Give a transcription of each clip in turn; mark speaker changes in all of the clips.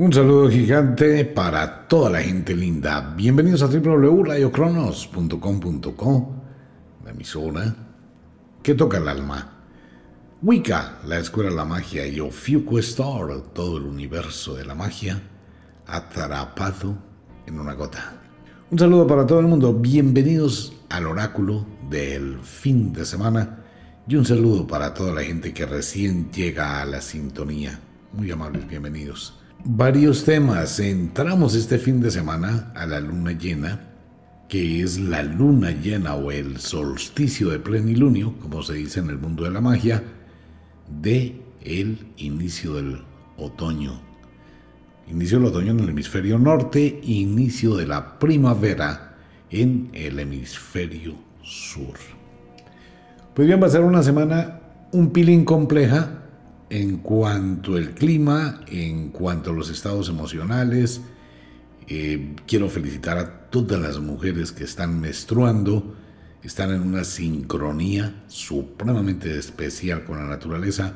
Speaker 1: Un saludo gigante para toda la gente linda. Bienvenidos a www.radiocronos.com.co, la emisora que toca el alma. Wicca, la escuela de la magia, y Ofiuco Star, todo el universo de la magia, atrapado en una gota. Un saludo para todo el mundo. Bienvenidos al oráculo del fin de semana. Y un saludo para toda la gente que recién llega a la sintonía. Muy amables, bienvenidos varios temas. Entramos este fin de semana a la luna llena, que es la luna llena o el solsticio de plenilunio, como se dice en el mundo de la magia, de el inicio del otoño. Inicio del otoño en el hemisferio norte, inicio de la primavera en el hemisferio sur. Pues bien, va a ser una semana un pilín compleja, en cuanto al clima, en cuanto a los estados emocionales. Eh, quiero felicitar a todas las mujeres que están menstruando, están en una sincronía supremamente especial con la naturaleza,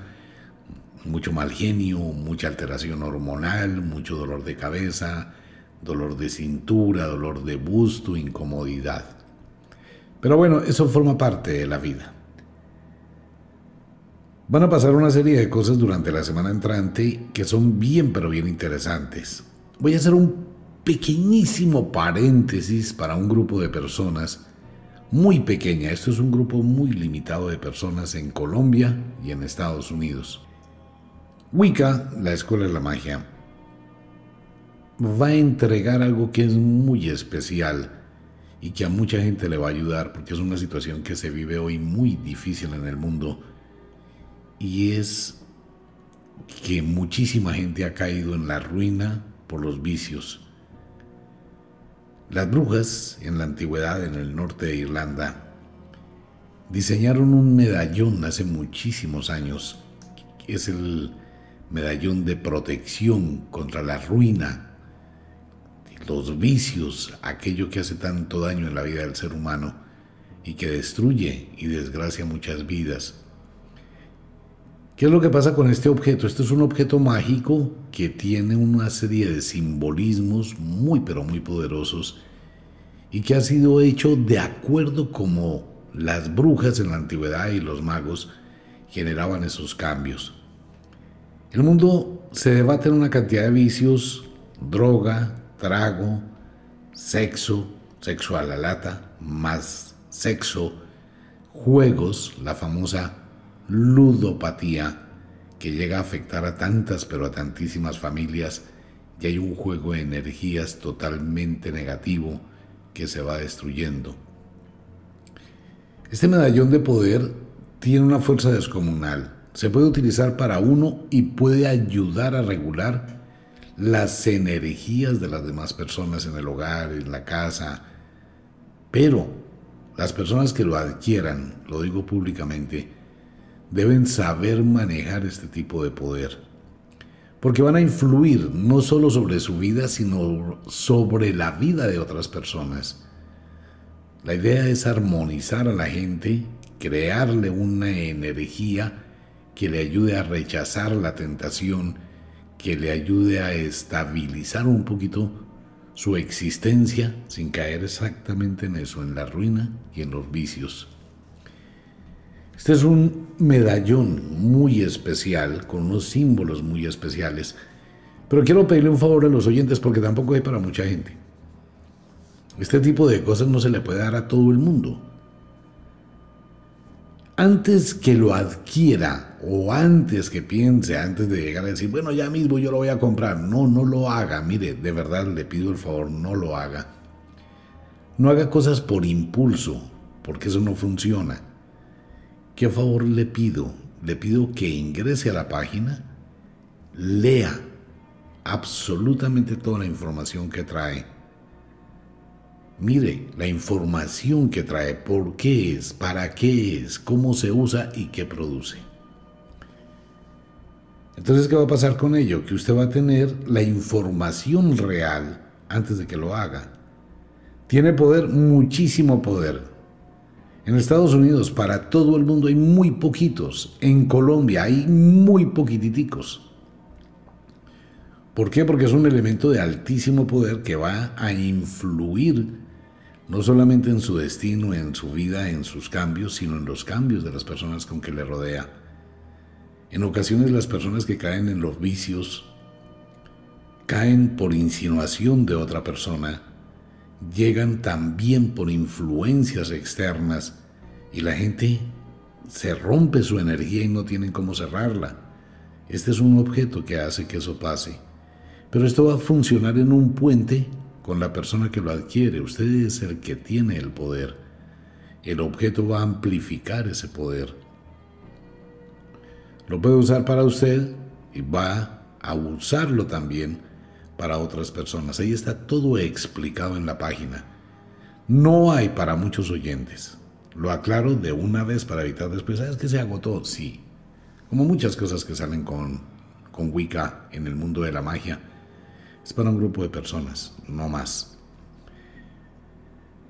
Speaker 1: mucho mal genio, mucha alteración hormonal, mucho dolor de cabeza, dolor de cintura, dolor de busto, incomodidad. Pero bueno, eso forma parte de la vida. Van a pasar una serie de cosas durante la semana entrante que son bien pero bien interesantes. Voy a hacer un pequeñísimo paréntesis para un grupo de personas muy pequeña. Esto es un grupo muy limitado de personas en Colombia y en Estados Unidos. Wicca, la Escuela de la Magia, va a entregar algo que es muy especial y que a mucha gente le va a ayudar porque es una situación que se vive hoy muy difícil en el mundo y es que muchísima gente ha caído en la ruina por los vicios. Las brujas en la antigüedad en el norte de Irlanda diseñaron un medallón hace muchísimos años. Es el medallón de protección contra la ruina, los vicios, aquello que hace tanto daño en la vida del ser humano y que destruye y desgracia muchas vidas. ¿Qué es lo que pasa con este objeto? Este es un objeto mágico que tiene una serie de simbolismos muy pero muy poderosos y que ha sido hecho de acuerdo como las brujas en la antigüedad y los magos generaban esos cambios. El mundo se debate en una cantidad de vicios, droga, trago, sexo, sexo a la lata, más sexo, juegos, la famosa ludopatía que llega a afectar a tantas pero a tantísimas familias y hay un juego de energías totalmente negativo que se va destruyendo. Este medallón de poder tiene una fuerza descomunal. Se puede utilizar para uno y puede ayudar a regular las energías de las demás personas en el hogar, en la casa. Pero las personas que lo adquieran, lo digo públicamente, deben saber manejar este tipo de poder, porque van a influir no solo sobre su vida, sino sobre la vida de otras personas. La idea es armonizar a la gente, crearle una energía que le ayude a rechazar la tentación, que le ayude a estabilizar un poquito su existencia sin caer exactamente en eso, en la ruina y en los vicios. Este es un medallón muy especial, con unos símbolos muy especiales. Pero quiero pedirle un favor a los oyentes porque tampoco hay para mucha gente. Este tipo de cosas no se le puede dar a todo el mundo. Antes que lo adquiera o antes que piense, antes de llegar a decir, bueno, ya mismo yo lo voy a comprar, no, no lo haga. Mire, de verdad le pido el favor, no lo haga. No haga cosas por impulso, porque eso no funciona. ¿Qué favor le pido? Le pido que ingrese a la página, lea absolutamente toda la información que trae. Mire la información que trae, por qué es, para qué es, cómo se usa y qué produce. Entonces, ¿qué va a pasar con ello? Que usted va a tener la información real antes de que lo haga. Tiene poder, muchísimo poder. En Estados Unidos para todo el mundo hay muy poquitos. En Colombia hay muy poquititicos. ¿Por qué? Porque es un elemento de altísimo poder que va a influir no solamente en su destino, en su vida, en sus cambios, sino en los cambios de las personas con que le rodea. En ocasiones las personas que caen en los vicios caen por insinuación de otra persona, llegan también por influencias externas y la gente se rompe su energía y no tienen cómo cerrarla. Este es un objeto que hace que eso pase. Pero esto va a funcionar en un puente con la persona que lo adquiere. Usted es el que tiene el poder. El objeto va a amplificar ese poder. Lo puede usar para usted y va a usarlo también para otras personas. Ahí está todo explicado en la página. No hay para muchos oyentes. Lo aclaro de una vez para evitar después. ¿Sabes que se agotó? Sí. Como muchas cosas que salen con, con Wicca en el mundo de la magia. Es para un grupo de personas, no más.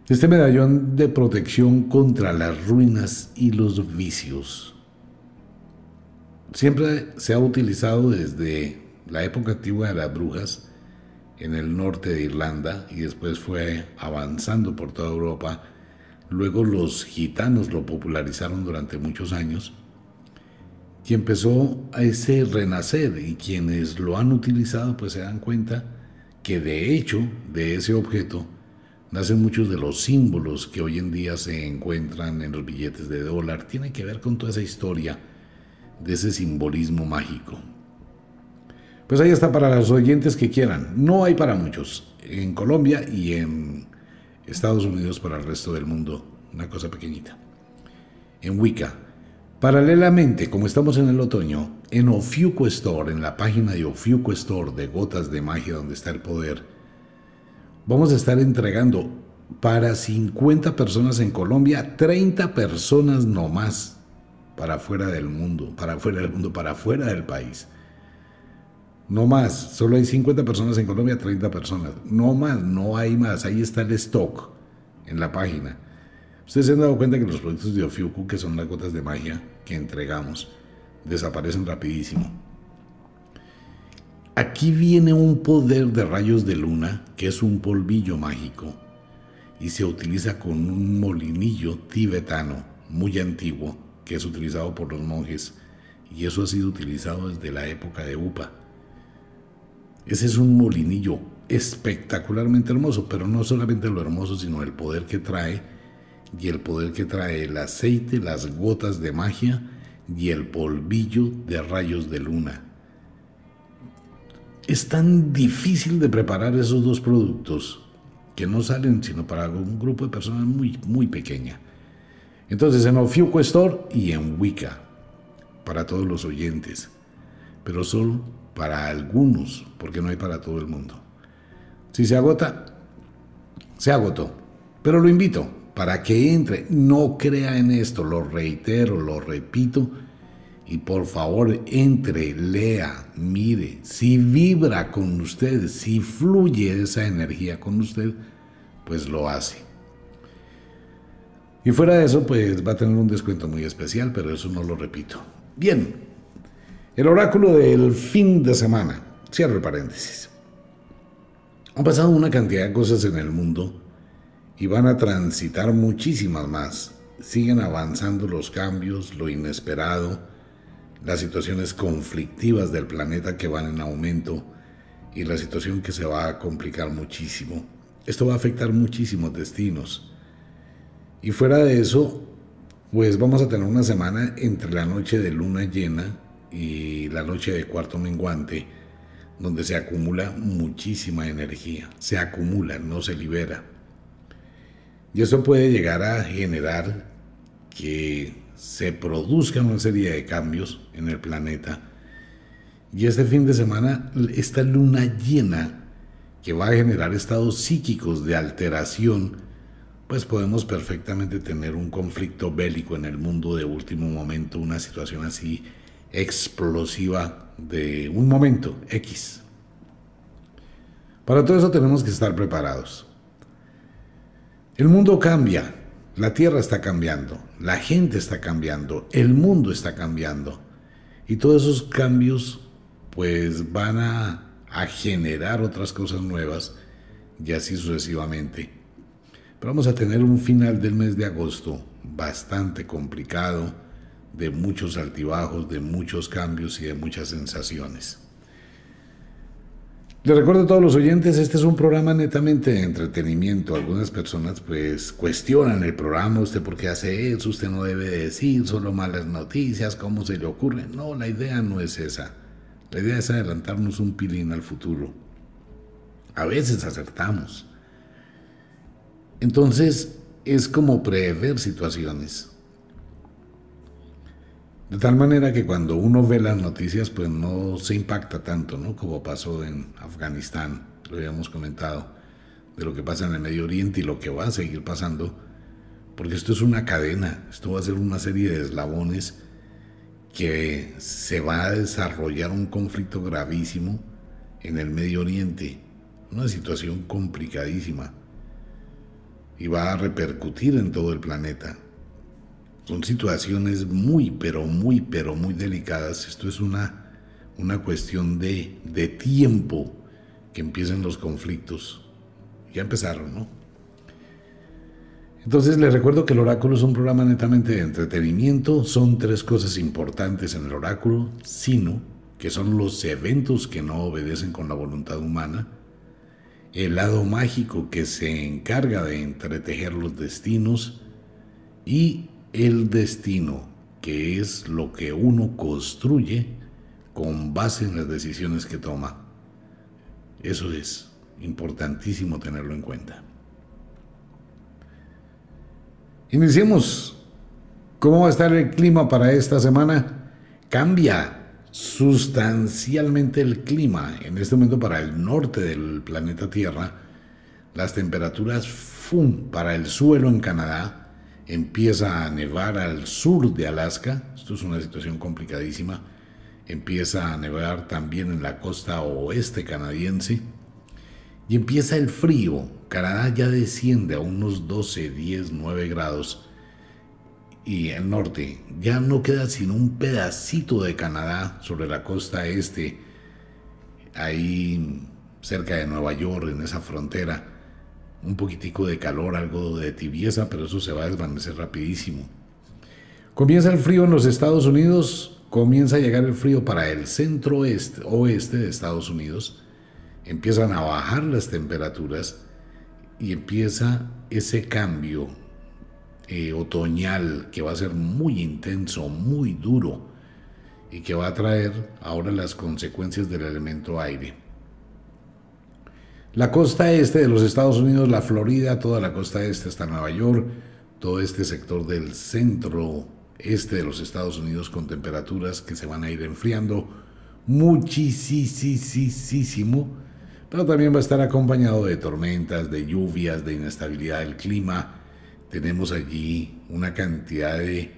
Speaker 1: Este medallón de protección contra las ruinas y los vicios siempre se ha utilizado desde la época antigua de las brujas en el norte de Irlanda y después fue avanzando por toda Europa. Luego los gitanos lo popularizaron durante muchos años y empezó a ese renacer y quienes lo han utilizado pues se dan cuenta que de hecho de ese objeto nacen muchos de los símbolos que hoy en día se encuentran en los billetes de dólar. Tiene que ver con toda esa historia de ese simbolismo mágico. Pues ahí está para los oyentes que quieran. No hay para muchos. En Colombia y en Estados Unidos para el resto del mundo. Una cosa pequeñita. En Wicca. Paralelamente, como estamos en el otoño, en Ofiuco Store, en la página de Ofiuco Store de Gotas de Magia, donde está el poder, vamos a estar entregando para 50 personas en Colombia, 30 personas no más para fuera del mundo, para fuera del mundo, para fuera del país. No más, solo hay 50 personas en Colombia, 30 personas. No más, no hay más. Ahí está el stock en la página. Ustedes se han dado cuenta que los productos de Ofiuku, que son las gotas de magia que entregamos, desaparecen rapidísimo. Aquí viene un poder de rayos de luna, que es un polvillo mágico, y se utiliza con un molinillo tibetano muy antiguo, que es utilizado por los monjes, y eso ha sido utilizado desde la época de Upa. Ese es un molinillo espectacularmente hermoso, pero no solamente lo hermoso, sino el poder que trae y el poder que trae el aceite, las gotas de magia y el polvillo de rayos de luna. Es tan difícil de preparar esos dos productos que no salen sino para un grupo de personas muy, muy pequeña. Entonces en Ofiuco Store y en Wicca, para todos los oyentes, pero solo para algunos, porque no hay para todo el mundo. Si se agota, se agotó. Pero lo invito para que entre, no crea en esto, lo reitero, lo repito, y por favor entre, lea, mire, si vibra con usted, si fluye esa energía con usted, pues lo hace. Y fuera de eso, pues va a tener un descuento muy especial, pero eso no lo repito. Bien, el oráculo del fin de semana. Cierro el paréntesis. Han pasado una cantidad de cosas en el mundo y van a transitar muchísimas más. Siguen avanzando los cambios, lo inesperado, las situaciones conflictivas del planeta que van en aumento y la situación que se va a complicar muchísimo. Esto va a afectar muchísimos destinos. Y fuera de eso, pues vamos a tener una semana entre la noche de luna llena y la noche de cuarto menguante, donde se acumula muchísima energía, se acumula, no se libera. Y eso puede llegar a generar que se produzca una serie de cambios en el planeta. Y este fin de semana, esta luna llena que va a generar estados psíquicos de alteración, pues podemos perfectamente tener un conflicto bélico en el mundo de último momento, una situación así explosiva de un momento X. Para todo eso tenemos que estar preparados. El mundo cambia, la tierra está cambiando, la gente está cambiando, el mundo está cambiando. Y todos esos cambios pues van a a generar otras cosas nuevas y así sucesivamente. Pero vamos a tener un final del mes de agosto bastante complicado, de muchos altibajos, de muchos cambios y de muchas sensaciones. Les recuerdo a todos los oyentes, este es un programa netamente de entretenimiento. Algunas personas pues cuestionan el programa, usted por qué hace eso, usted no debe decir solo malas noticias, cómo se le ocurre. No, la idea no es esa. La idea es adelantarnos un pilín al futuro. A veces acertamos. Entonces es como prever situaciones. De tal manera que cuando uno ve las noticias, pues no se impacta tanto, ¿no? Como pasó en Afganistán, lo habíamos comentado, de lo que pasa en el Medio Oriente y lo que va a seguir pasando, porque esto es una cadena, esto va a ser una serie de eslabones que se va a desarrollar un conflicto gravísimo en el Medio Oriente, una situación complicadísima, y va a repercutir en todo el planeta. Son situaciones muy, pero muy, pero muy delicadas. Esto es una, una cuestión de, de tiempo que empiecen los conflictos. Ya empezaron, ¿no? Entonces les recuerdo que el oráculo es un programa netamente de entretenimiento. Son tres cosas importantes en el oráculo, sino que son los eventos que no obedecen con la voluntad humana, el lado mágico que se encarga de entretejer los destinos y el destino, que es lo que uno construye con base en las decisiones que toma. Eso es importantísimo tenerlo en cuenta. Iniciemos. ¿Cómo va a estar el clima para esta semana? Cambia sustancialmente el clima en este momento para el norte del planeta Tierra. Las temperaturas ¡fum! para el suelo en Canadá empieza a nevar al sur de Alaska, esto es una situación complicadísima, empieza a nevar también en la costa oeste canadiense y empieza el frío, Canadá ya desciende a unos 12, 10, 9 grados y el norte ya no queda sino un pedacito de Canadá sobre la costa este, ahí cerca de Nueva York, en esa frontera un poquitico de calor, algo de tibieza, pero eso se va a desvanecer rapidísimo. Comienza el frío en los Estados Unidos, comienza a llegar el frío para el centro oeste, oeste de Estados Unidos, empiezan a bajar las temperaturas y empieza ese cambio eh, otoñal que va a ser muy intenso, muy duro y que va a traer ahora las consecuencias del elemento aire. La costa este de los Estados Unidos, la Florida, toda la costa este hasta Nueva York, todo este sector del centro este de los Estados Unidos con temperaturas que se van a ir enfriando muchísimo, pero también va a estar acompañado de tormentas, de lluvias, de inestabilidad del clima. Tenemos allí una cantidad de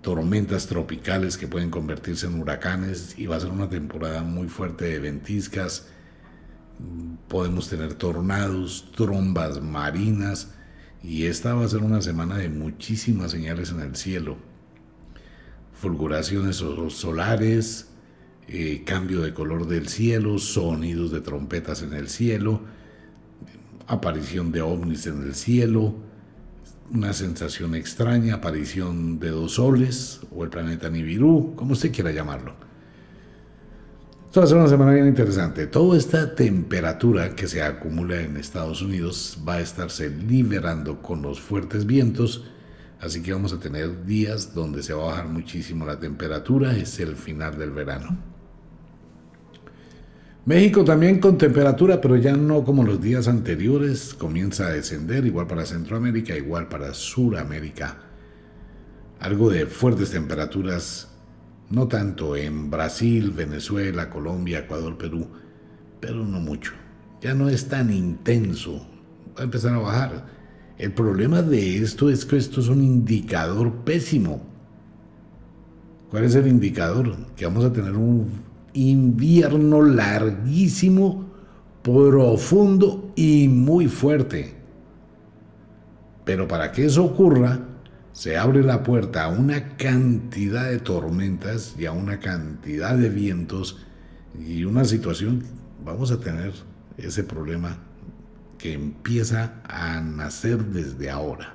Speaker 1: tormentas tropicales que pueden convertirse en huracanes y va a ser una temporada muy fuerte de ventiscas, podemos tener tornados, trombas marinas y esta va a ser una semana de muchísimas señales en el cielo. Fulguraciones solares, eh, cambio de color del cielo, sonidos de trompetas en el cielo, aparición de ovnis en el cielo, una sensación extraña, aparición de dos soles o el planeta Nibiru, como usted quiera llamarlo. Esto va a ser una semana bien interesante. Toda esta temperatura que se acumula en Estados Unidos va a estarse liberando con los fuertes vientos, así que vamos a tener días donde se va a bajar muchísimo la temperatura, es el final del verano. México también con temperatura, pero ya no como los días anteriores, comienza a descender, igual para Centroamérica, igual para Suramérica. Algo de fuertes temperaturas no tanto en Brasil, Venezuela, Colombia, Ecuador, Perú, pero no mucho. Ya no es tan intenso. Va a empezar a bajar. El problema de esto es que esto es un indicador pésimo. ¿Cuál es el indicador? Que vamos a tener un invierno larguísimo, profundo y muy fuerte. Pero para que eso ocurra, se abre la puerta a una cantidad de tormentas y a una cantidad de vientos y una situación vamos a tener ese problema que empieza a nacer desde ahora.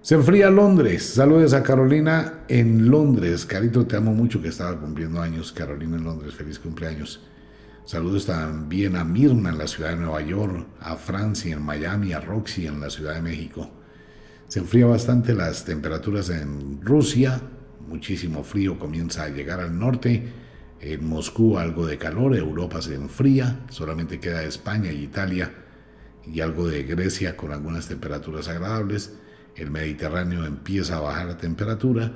Speaker 1: Se enfría Londres. Saludos a Carolina en Londres. Carito, te amo mucho que estaba cumpliendo años. Carolina en Londres, feliz cumpleaños. Saludos también a Mirna en la ciudad de Nueva York, a Francia en Miami, a Roxy en la ciudad de México. Se enfría bastante las temperaturas en Rusia, muchísimo frío comienza a llegar al norte. En Moscú algo de calor, Europa se enfría, solamente queda España y Italia y algo de Grecia con algunas temperaturas agradables. El Mediterráneo empieza a bajar la temperatura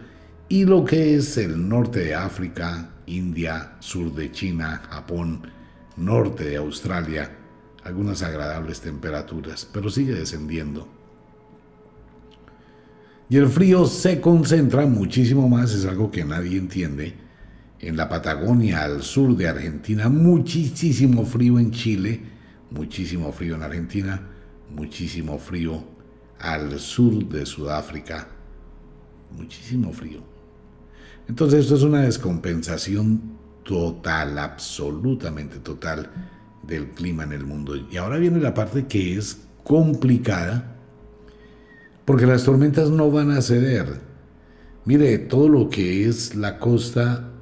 Speaker 1: y lo que es el norte de África, India, sur de China, Japón, norte de Australia, algunas agradables temperaturas, pero sigue descendiendo. Y el frío se concentra muchísimo más, es algo que nadie entiende. En la Patagonia, al sur de Argentina, muchísimo frío en Chile, muchísimo frío en Argentina, muchísimo frío al sur de Sudáfrica, muchísimo frío. Entonces esto es una descompensación total, absolutamente total del clima en el mundo. Y ahora viene la parte que es complicada porque las tormentas no van a ceder. Mire, todo lo que es la costa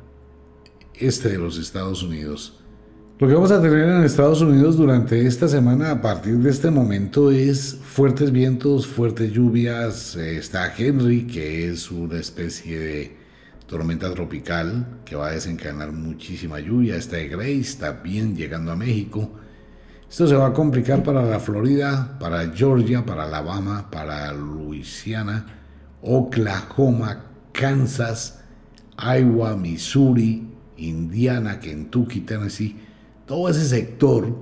Speaker 1: este de los Estados Unidos. Lo que vamos a tener en Estados Unidos durante esta semana a partir de este momento es fuertes vientos, fuertes lluvias. Está Henry, que es una especie de tormenta tropical que va a desencadenar muchísima lluvia. Está Grace, también llegando a México. Esto se va a complicar para la Florida, para Georgia, para Alabama, para Louisiana, Oklahoma, Kansas, Iowa, Missouri, Indiana, Kentucky, Tennessee. Todo ese sector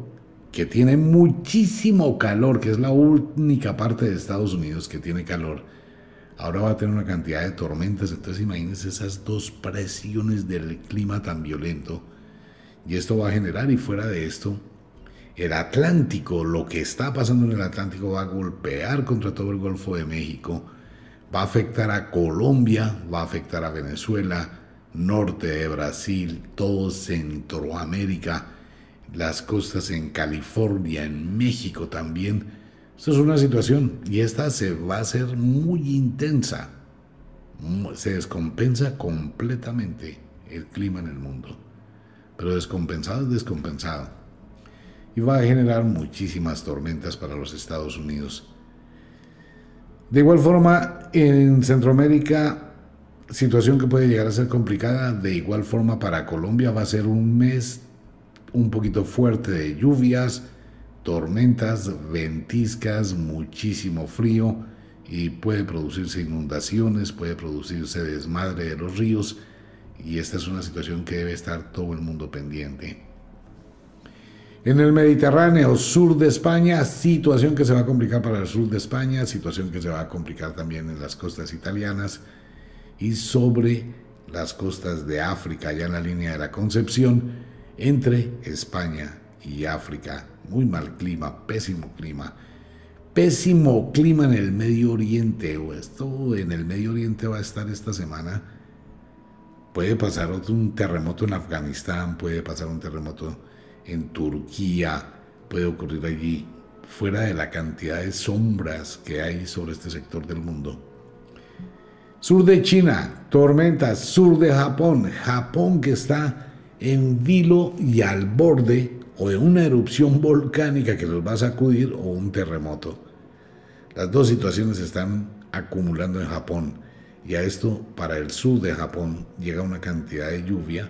Speaker 1: que tiene muchísimo calor, que es la única parte de Estados Unidos que tiene calor, ahora va a tener una cantidad de tormentas. Entonces imagínense esas dos presiones del clima tan violento. Y esto va a generar, y fuera de esto, el Atlántico, lo que está pasando en el Atlántico va a golpear contra todo el Golfo de México, va a afectar a Colombia, va a afectar a Venezuela, norte de Brasil, todo Centroamérica, las costas en California, en México también. Esto es una situación y esta se va a hacer muy intensa. Se descompensa completamente el clima en el mundo. Pero descompensado es descompensado y va a generar muchísimas tormentas para los Estados Unidos. De igual forma, en Centroamérica, situación que puede llegar a ser complicada, de igual forma para Colombia va a ser un mes un poquito fuerte de lluvias, tormentas, ventiscas, muchísimo frío y puede producirse inundaciones, puede producirse desmadre de los ríos y esta es una situación que debe estar todo el mundo pendiente. En el Mediterráneo, sur de España, situación que se va a complicar para el sur de España, situación que se va a complicar también en las costas italianas y sobre las costas de África, ya en la línea de la Concepción, entre España y África. Muy mal clima, pésimo clima. Pésimo clima en el Medio Oriente, esto en el Medio Oriente va a estar esta semana. Puede pasar otro, un terremoto en Afganistán, puede pasar un terremoto en Turquía, puede ocurrir allí, fuera de la cantidad de sombras que hay sobre este sector del mundo. Sur de China, tormentas, sur de Japón, Japón que está en vilo y al borde o de una erupción volcánica que los va a sacudir o un terremoto. Las dos situaciones se están acumulando en Japón y a esto para el sur de Japón llega una cantidad de lluvia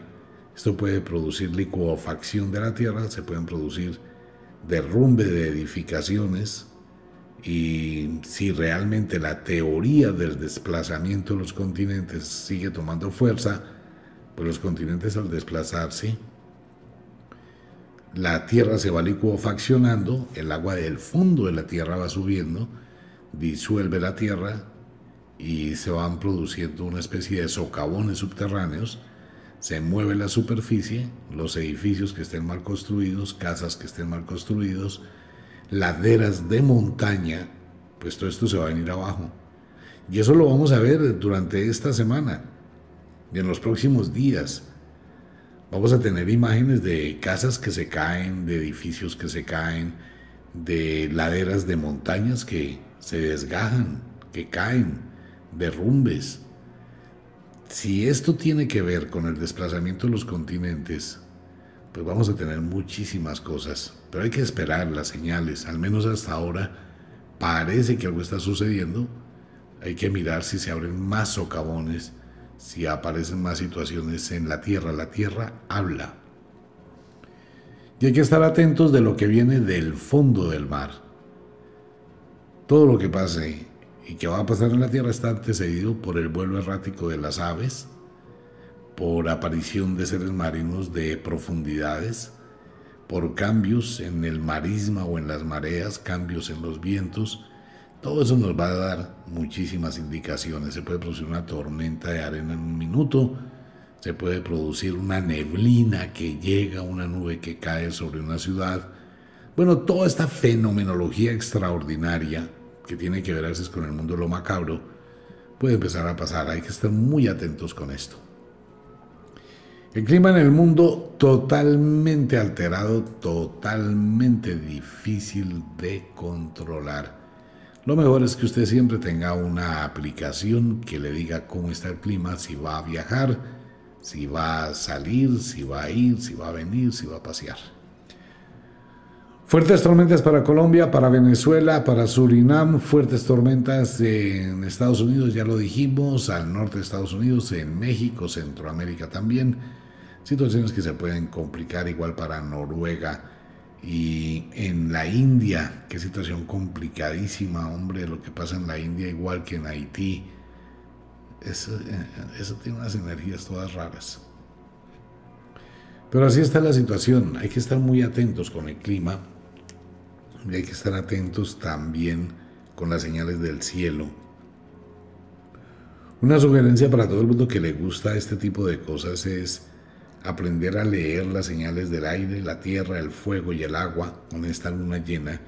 Speaker 1: esto puede producir licuefacción de la tierra, se pueden producir derrumbe de edificaciones y si realmente la teoría del desplazamiento de los continentes sigue tomando fuerza, pues los continentes al desplazarse, la tierra se va licuefaccionando, el agua del fondo de la tierra va subiendo, disuelve la tierra y se van produciendo una especie de socavones subterráneos se mueve la superficie, los edificios que estén mal construidos, casas que estén mal construidos, laderas de montaña, pues todo esto se va a venir abajo. Y eso lo vamos a ver durante esta semana y en los próximos días. Vamos a tener imágenes de casas que se caen, de edificios que se caen, de laderas de montañas que se desgajan, que caen, derrumbes. Si esto tiene que ver con el desplazamiento de los continentes, pues vamos a tener muchísimas cosas, pero hay que esperar las señales, al menos hasta ahora parece que algo está sucediendo, hay que mirar si se abren más socavones, si aparecen más situaciones en la tierra, la tierra habla. Y hay que estar atentos de lo que viene del fondo del mar. Todo lo que pase y que va a pasar en la tierra está antecedido por el vuelo errático de las aves, por aparición de seres marinos de profundidades, por cambios en el marisma o en las mareas, cambios en los vientos. Todo eso nos va a dar muchísimas indicaciones. Se puede producir una tormenta de arena en un minuto, se puede producir una neblina que llega, una nube que cae sobre una ciudad. Bueno, toda esta fenomenología extraordinaria que tiene que ver a veces con el mundo lo macabro puede empezar a pasar. Hay que estar muy atentos con esto. El clima en el mundo totalmente alterado, totalmente difícil de controlar. Lo mejor es que usted siempre tenga una aplicación que le diga cómo está el clima, si va a viajar, si va a salir, si va a ir, si va a venir, si va a pasear. Fuertes tormentas para Colombia, para Venezuela, para Surinam, fuertes tormentas en Estados Unidos, ya lo dijimos, al norte de Estados Unidos, en México, Centroamérica también. Situaciones que se pueden complicar igual para Noruega y en la India, qué situación complicadísima, hombre, lo que pasa en la India igual que en Haití. Eso, eh, eso tiene unas energías todas raras. Pero así está la situación, hay que estar muy atentos con el clima y hay que estar atentos también con las señales del cielo. Una sugerencia para todo el mundo que le gusta este tipo de cosas es aprender a leer las señales del aire, la tierra, el fuego y el agua con esta luna llena.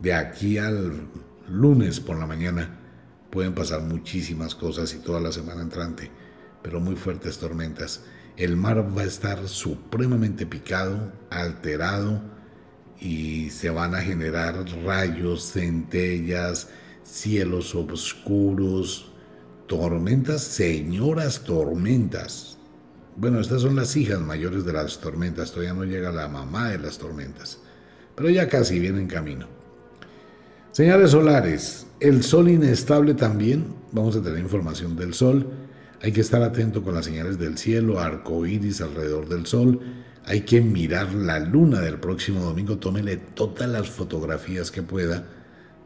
Speaker 1: De aquí al lunes por la mañana pueden pasar muchísimas cosas y toda la semana entrante, pero muy fuertes tormentas. El mar va a estar supremamente picado, alterado y se van a generar rayos, centellas, cielos oscuros, tormentas, señoras tormentas. Bueno, estas son las hijas mayores de las tormentas, todavía no llega la mamá de las tormentas, pero ya casi viene en camino. Señales solares, el sol inestable también, vamos a tener información del sol, hay que estar atento con las señales del cielo, arco iris alrededor del sol, hay que mirar la luna del próximo domingo, tómele todas las fotografías que pueda,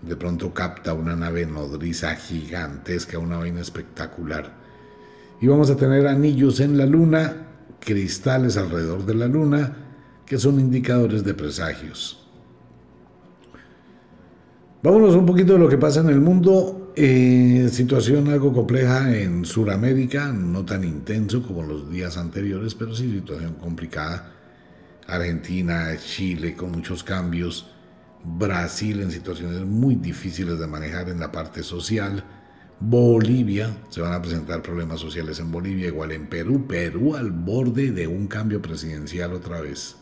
Speaker 1: de pronto capta una nave nodriza gigantesca, una vaina espectacular y vamos a tener anillos en la luna, cristales alrededor de la luna, que son indicadores de presagios. Vámonos un poquito de lo que pasa en el mundo. Eh, situación algo compleja en Sudamérica, no tan intenso como los días anteriores, pero sí situación complicada. Argentina, Chile con muchos cambios. Brasil en situaciones muy difíciles de manejar en la parte social. Bolivia, se van a presentar problemas sociales en Bolivia, igual en Perú, Perú al borde de un cambio presidencial otra vez.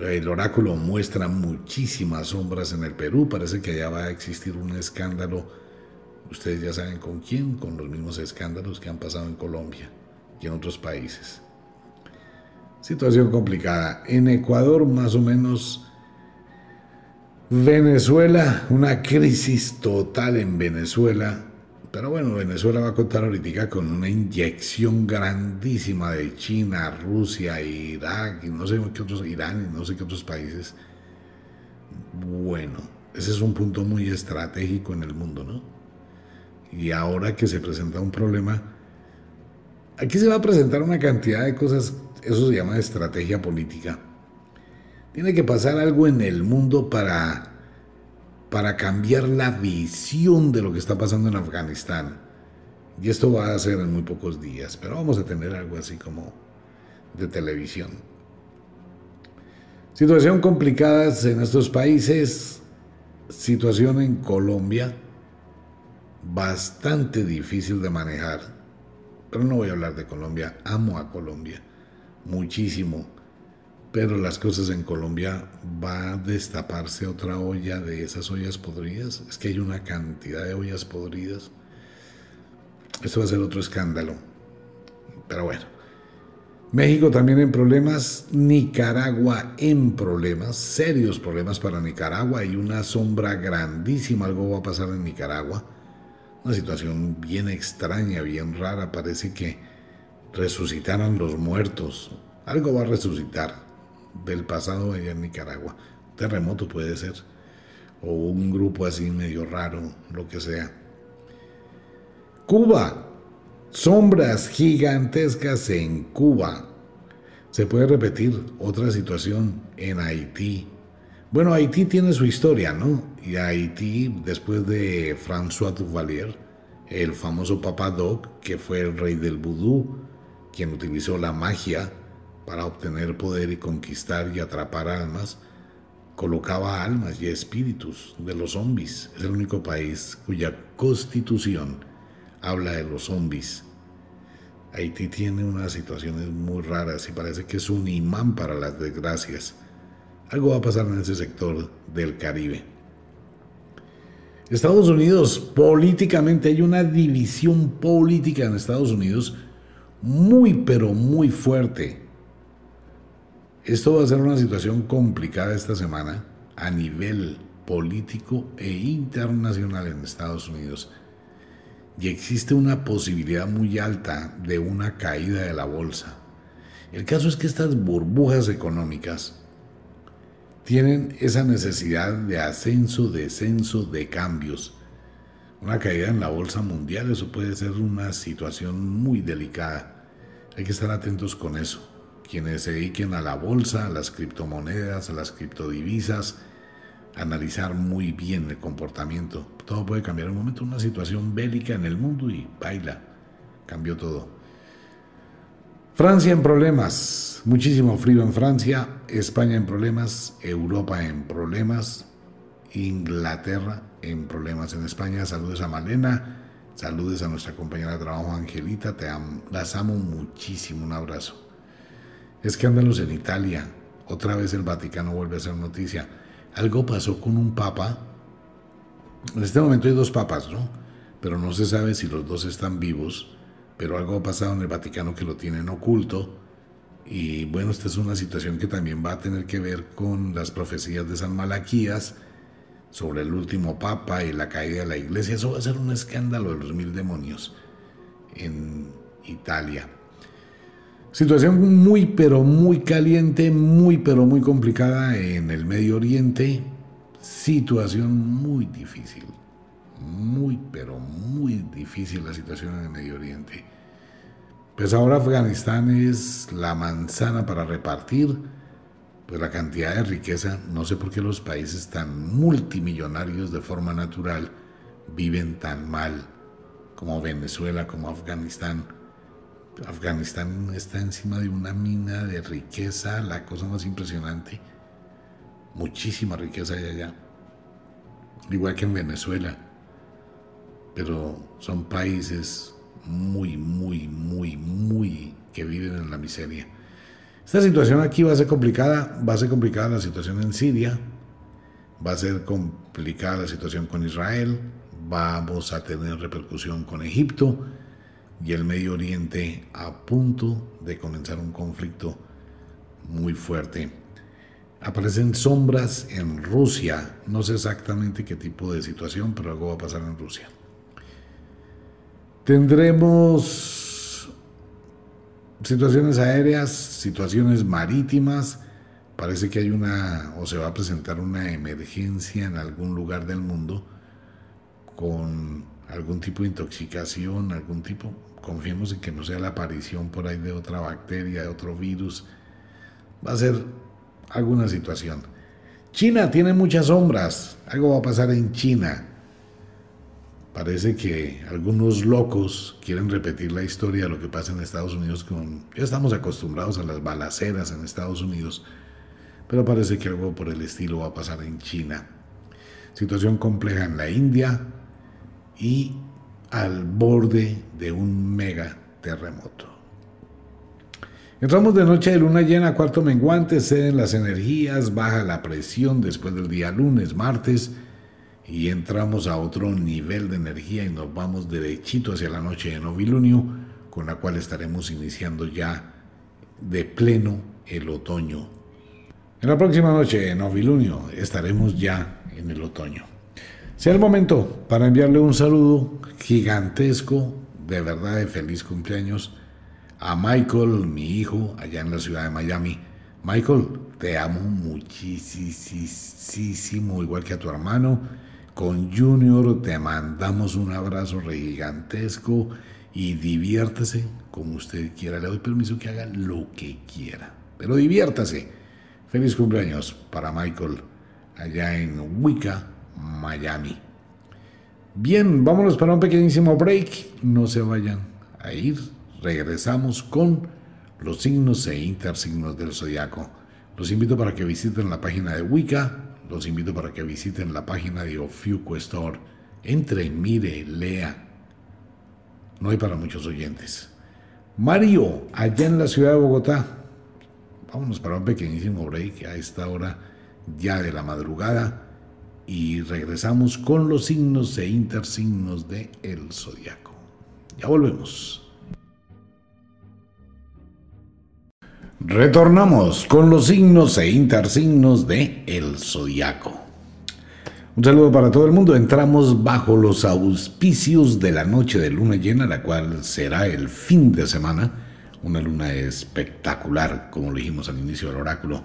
Speaker 1: El oráculo muestra muchísimas sombras en el Perú, parece que allá va a existir un escándalo, ustedes ya saben con quién, con los mismos escándalos que han pasado en Colombia y en otros países. Situación complicada. En Ecuador más o menos Venezuela, una crisis total en Venezuela. Pero bueno, Venezuela va a contar ahorita con una inyección grandísima de China, Rusia, Irak y no sé qué otros, Irán y no sé qué otros países. Bueno, ese es un punto muy estratégico en el mundo, ¿no? Y ahora que se presenta un problema, aquí se va a presentar una cantidad de cosas, eso se llama estrategia política tiene que pasar algo en el mundo para, para cambiar la visión de lo que está pasando en Afganistán. Y esto va a ser en muy pocos días, pero vamos a tener algo así como de televisión. Situación complicada en estos países, situación en Colombia bastante difícil de manejar, pero no voy a hablar de Colombia, amo a Colombia muchísimo. Pero las cosas en Colombia va a destaparse otra olla de esas ollas podridas. Es que hay una cantidad de ollas podridas. Esto va a ser otro escándalo. Pero bueno. México también en problemas, Nicaragua en problemas, serios problemas para Nicaragua. Hay una sombra grandísima, algo va a pasar en Nicaragua. Una situación bien extraña, bien rara. Parece que resucitaran los muertos. Algo va a resucitar del pasado allá en Nicaragua. Terremoto puede ser. O un grupo así medio raro, lo que sea. Cuba. Sombras gigantescas en Cuba. Se puede repetir otra situación en Haití. Bueno, Haití tiene su historia, ¿no? Y Haití, después de François Duvalier, el famoso Papa Doc, que fue el rey del vudú, quien utilizó la magia para obtener poder y conquistar y atrapar almas, colocaba almas y espíritus de los zombies. Es el único país cuya constitución habla de los zombies. Haití tiene unas situaciones muy raras y parece que es un imán para las desgracias. Algo va a pasar en ese sector del Caribe. Estados Unidos, políticamente hay una división política en Estados Unidos muy pero muy fuerte. Esto va a ser una situación complicada esta semana a nivel político e internacional en Estados Unidos. Y existe una posibilidad muy alta de una caída de la bolsa. El caso es que estas burbujas económicas tienen esa necesidad de ascenso, descenso, de cambios. Una caída en la bolsa mundial, eso puede ser una situación muy delicada. Hay que estar atentos con eso quienes se dediquen a la bolsa, a las criptomonedas, a las criptodivisas, analizar muy bien el comportamiento. Todo puede cambiar. En un momento, una situación bélica en el mundo y baila, cambió todo. Francia en problemas, muchísimo frío en Francia, España en problemas, Europa en problemas, Inglaterra en problemas en España. Saludos a Malena, saludos a nuestra compañera de trabajo Angelita, te las amo muchísimo, un abrazo. Escándalos en Italia. Otra vez el Vaticano vuelve a ser noticia. Algo pasó con un papa. En este momento hay dos papas, ¿no? Pero no se sabe si los dos están vivos. Pero algo ha pasado en el Vaticano que lo tienen oculto. Y bueno, esta es una situación que también va a tener que ver con las profecías de San Malaquías sobre el último papa y la caída de la iglesia. Eso va a ser un escándalo de los mil demonios en Italia. Situación muy pero muy caliente, muy pero muy complicada en el Medio Oriente. Situación muy difícil. Muy pero muy difícil la situación en el Medio Oriente. Pues ahora Afganistán es la manzana para repartir. Pues la cantidad de riqueza, no sé por qué los países tan multimillonarios de forma natural viven tan mal como Venezuela, como Afganistán Afganistán está encima de una mina de riqueza, la cosa más impresionante. Muchísima riqueza hay allá. Igual que en Venezuela. Pero son países muy, muy, muy, muy que viven en la miseria. Esta situación aquí va a ser complicada. Va a ser complicada la situación en Siria. Va a ser complicada la situación con Israel. Vamos a tener repercusión con Egipto y el Medio Oriente a punto de comenzar un conflicto muy fuerte. Aparecen sombras en Rusia, no sé exactamente qué tipo de situación, pero algo va a pasar en Rusia. Tendremos situaciones aéreas, situaciones marítimas, parece que hay una o se va a presentar una emergencia en algún lugar del mundo con algún tipo de intoxicación, algún tipo, confiemos en que no sea la aparición por ahí de otra bacteria, de otro virus, va a ser alguna situación. China tiene muchas sombras, algo va a pasar en China. Parece que algunos locos quieren repetir la historia de lo que pasa en Estados Unidos con... Ya estamos acostumbrados a las balaceras en Estados Unidos, pero parece que algo por el estilo va a pasar en China. Situación compleja en la India, y al borde de un mega terremoto. Entramos de noche de luna llena, cuarto menguante, ceden las energías, baja la presión después del día lunes, martes, y entramos a otro nivel de energía y nos vamos derechito hacia la noche de novilunio, con la cual estaremos iniciando ya de pleno el otoño. En la próxima noche de novilunio estaremos ya en el otoño. Sea el momento para enviarle un saludo gigantesco, de verdad de feliz cumpleaños a Michael, mi hijo, allá en la ciudad de Miami. Michael, te amo muchísimo, igual que a tu hermano. Con Junior te mandamos un abrazo gigantesco y diviértase como usted quiera. Le doy permiso que haga lo que quiera, pero diviértase. Feliz cumpleaños para Michael allá en Wicca, Miami. Bien, vámonos para un pequeñísimo break. No se vayan a ir regresamos con los signos e intersignos del zodiaco. Los invito para que visiten la página de Wicca, los invito para que visiten la página de Ofiuco Store. Entre, mire, lea. No hay para muchos oyentes. Mario, allá en la ciudad de Bogotá. Vámonos para un pequeñísimo break a esta hora ya de la madrugada y regresamos con los signos e intersignos de el zodiaco. Ya volvemos. Retornamos con los signos e intersignos de el zodiaco. Un saludo para todo el mundo. Entramos bajo los auspicios de la noche de luna llena, la cual será el fin de semana. Una luna espectacular, como lo dijimos al inicio del oráculo,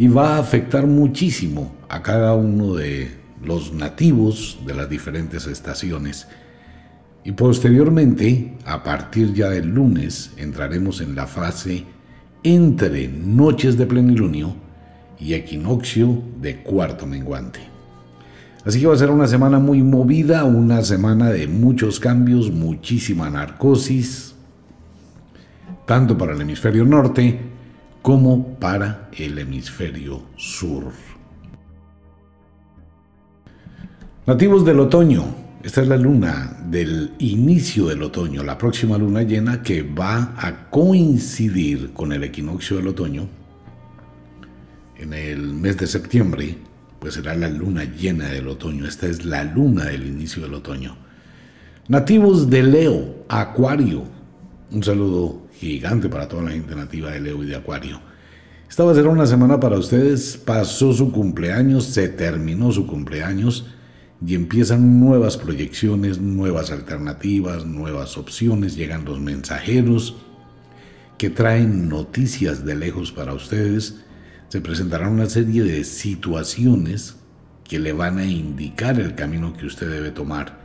Speaker 1: y va a afectar muchísimo a cada uno de los nativos de las diferentes estaciones. Y posteriormente, a partir ya del lunes, entraremos en la fase entre noches de plenilunio y equinoccio de cuarto menguante. Así que va a ser una semana muy movida, una semana de muchos cambios, muchísima narcosis, tanto para el hemisferio norte como para el hemisferio sur. Nativos del otoño, esta es la luna del inicio del otoño, la próxima luna llena que va a coincidir con el equinoccio del otoño. En el mes de septiembre, pues será la luna llena del otoño. Esta es la luna del inicio del otoño. Nativos de Leo, Acuario. Un saludo gigante para toda la gente nativa de Leo y de Acuario. Esta va a ser una semana para ustedes. Pasó su cumpleaños, se terminó su cumpleaños y empiezan nuevas proyecciones, nuevas alternativas, nuevas opciones, llegan los mensajeros que traen noticias de lejos para ustedes, se presentarán una serie de situaciones que le van a indicar el camino que usted debe tomar.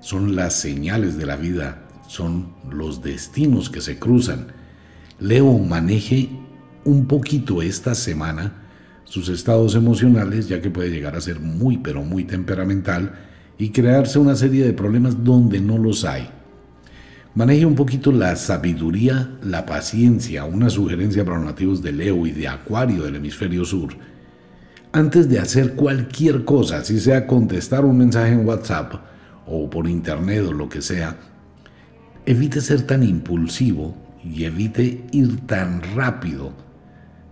Speaker 1: Son las señales de la vida, son los destinos que se cruzan. Leo maneje un poquito esta semana sus estados emocionales, ya que puede llegar a ser muy pero muy temperamental y crearse una serie de problemas donde no los hay. Maneje un poquito la sabiduría, la paciencia, una sugerencia para los nativos de Leo y de Acuario del hemisferio sur. Antes de hacer cualquier cosa, si sea contestar un mensaje en WhatsApp o por internet o lo que sea, evite ser tan impulsivo y evite ir tan rápido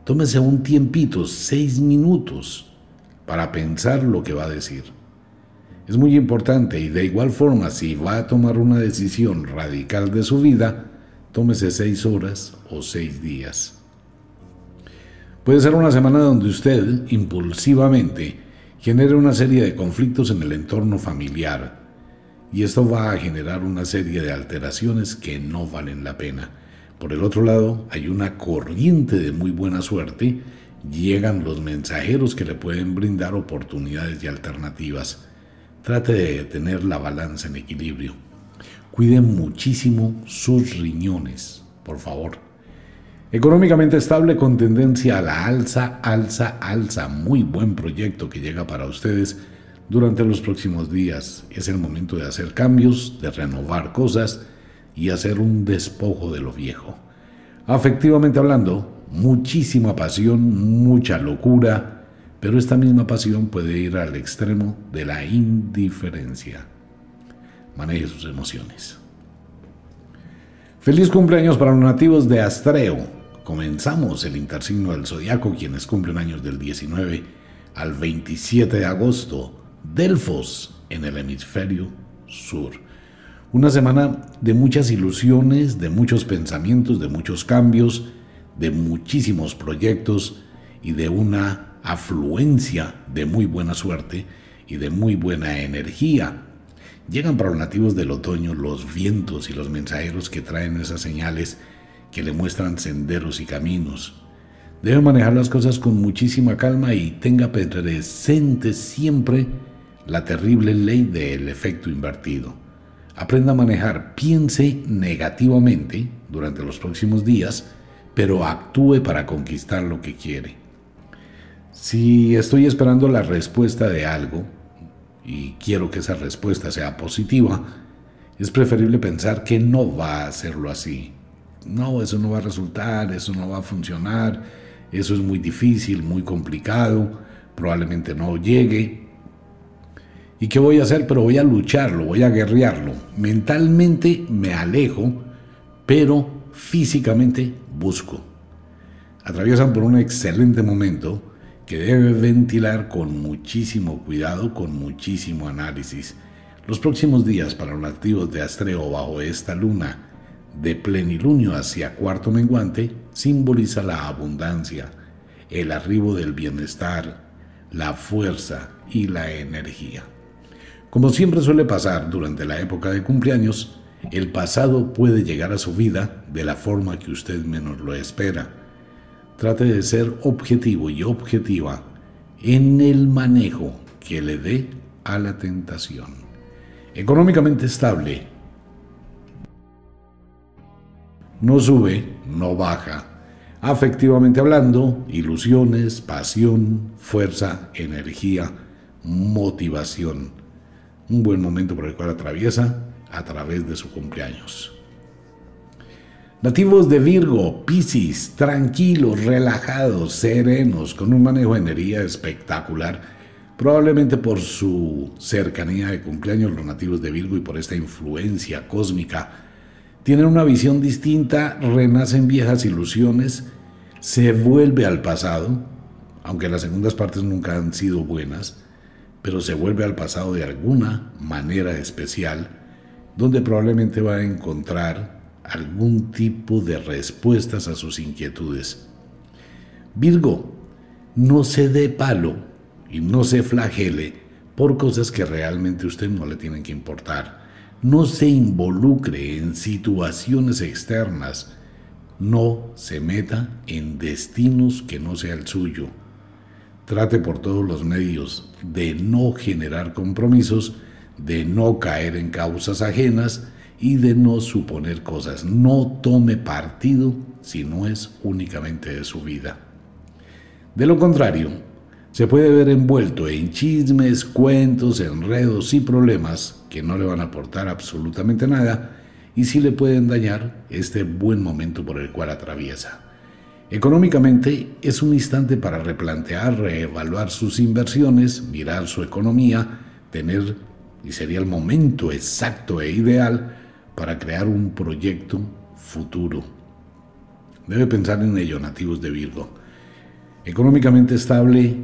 Speaker 1: Tómese un tiempito, seis minutos, para pensar lo que va a decir. Es muy importante y de igual forma, si va a tomar una decisión radical de su vida, tómese seis horas o seis días. Puede ser una semana donde usted impulsivamente genere una serie de conflictos en el entorno familiar y esto va a generar una serie de alteraciones que no valen la pena. Por el otro lado, hay una corriente de muy buena suerte, llegan los mensajeros que le pueden brindar oportunidades y alternativas. Trate de tener la balanza en equilibrio. Cuide muchísimo sus riñones, por favor. Económicamente estable con tendencia a la alza, alza, alza. Muy buen proyecto que llega para ustedes durante los próximos días. Es el momento de hacer cambios, de renovar cosas y hacer un despojo de lo viejo. Afectivamente hablando, muchísima pasión, mucha locura, pero esta misma pasión puede ir al extremo de la indiferencia. Maneje sus emociones. Feliz cumpleaños para los nativos de Astreo, comenzamos el intersigno del zodiaco, quienes cumplen años del 19 al 27 de agosto, Delfos en el hemisferio sur. Una semana de muchas ilusiones, de muchos pensamientos, de muchos cambios, de muchísimos proyectos y de una afluencia de muy buena suerte y de muy buena energía. Llegan para los nativos del otoño los vientos y los mensajeros que traen esas señales que le muestran senderos y caminos. Debe manejar las cosas con muchísima calma y tenga presente siempre la terrible ley del efecto invertido. Aprenda a manejar, piense negativamente durante los próximos días, pero actúe para conquistar lo que quiere. Si estoy esperando la respuesta de algo y quiero que esa respuesta sea positiva, es preferible pensar que no va a hacerlo así no, eso no va a resultar, eso no va a funcionar, eso es muy difícil, muy complicado, probablemente no llegue. ¿Y qué voy a hacer? Pero voy a lucharlo, voy a guerrearlo. Mentalmente me alejo, pero físicamente busco. Atraviesan por un excelente momento que debe ventilar con muchísimo cuidado, con muchísimo análisis. Los próximos días para los nativos de Astreo bajo esta luna de plenilunio hacia cuarto menguante simboliza la abundancia, el arribo del bienestar, la fuerza y la energía. Como siempre suele pasar durante la época de cumpleaños, el pasado puede llegar a su vida de la forma que usted menos lo espera. Trate de ser objetivo y objetiva en el manejo que le dé a la tentación. Económicamente estable, no sube, no baja. Afectivamente hablando, ilusiones, pasión, fuerza, energía, motivación. Un buen momento por el cual atraviesa a través de su cumpleaños. Nativos de Virgo, Piscis, tranquilos, relajados, serenos, con un manejo de energía espectacular, probablemente por su cercanía de cumpleaños los nativos de Virgo y por esta influencia cósmica tienen una visión distinta, renacen viejas ilusiones, se vuelve al pasado, aunque las segundas partes nunca han sido buenas, pero se vuelve al pasado de alguna manera especial, donde probablemente va a encontrar algún tipo de respuestas a sus inquietudes. Virgo, no se dé palo y no se flagele por cosas que realmente a usted no le tienen que importar no se involucre en situaciones externas, no se meta en destinos que no sea el suyo. Trate por todos los medios de no generar compromisos, de no caer en causas ajenas y de no suponer cosas. No tome partido si no es únicamente de su vida. De lo contrario, se puede ver envuelto en chismes, cuentos, enredos y problemas que no le van a aportar absolutamente nada y sí le pueden dañar este buen momento por el cual atraviesa. Económicamente es un instante para replantear, reevaluar sus inversiones, mirar su economía, tener, y sería el momento exacto e ideal para crear un proyecto futuro. Debe pensar en ello, nativos de Virgo. Económicamente estable,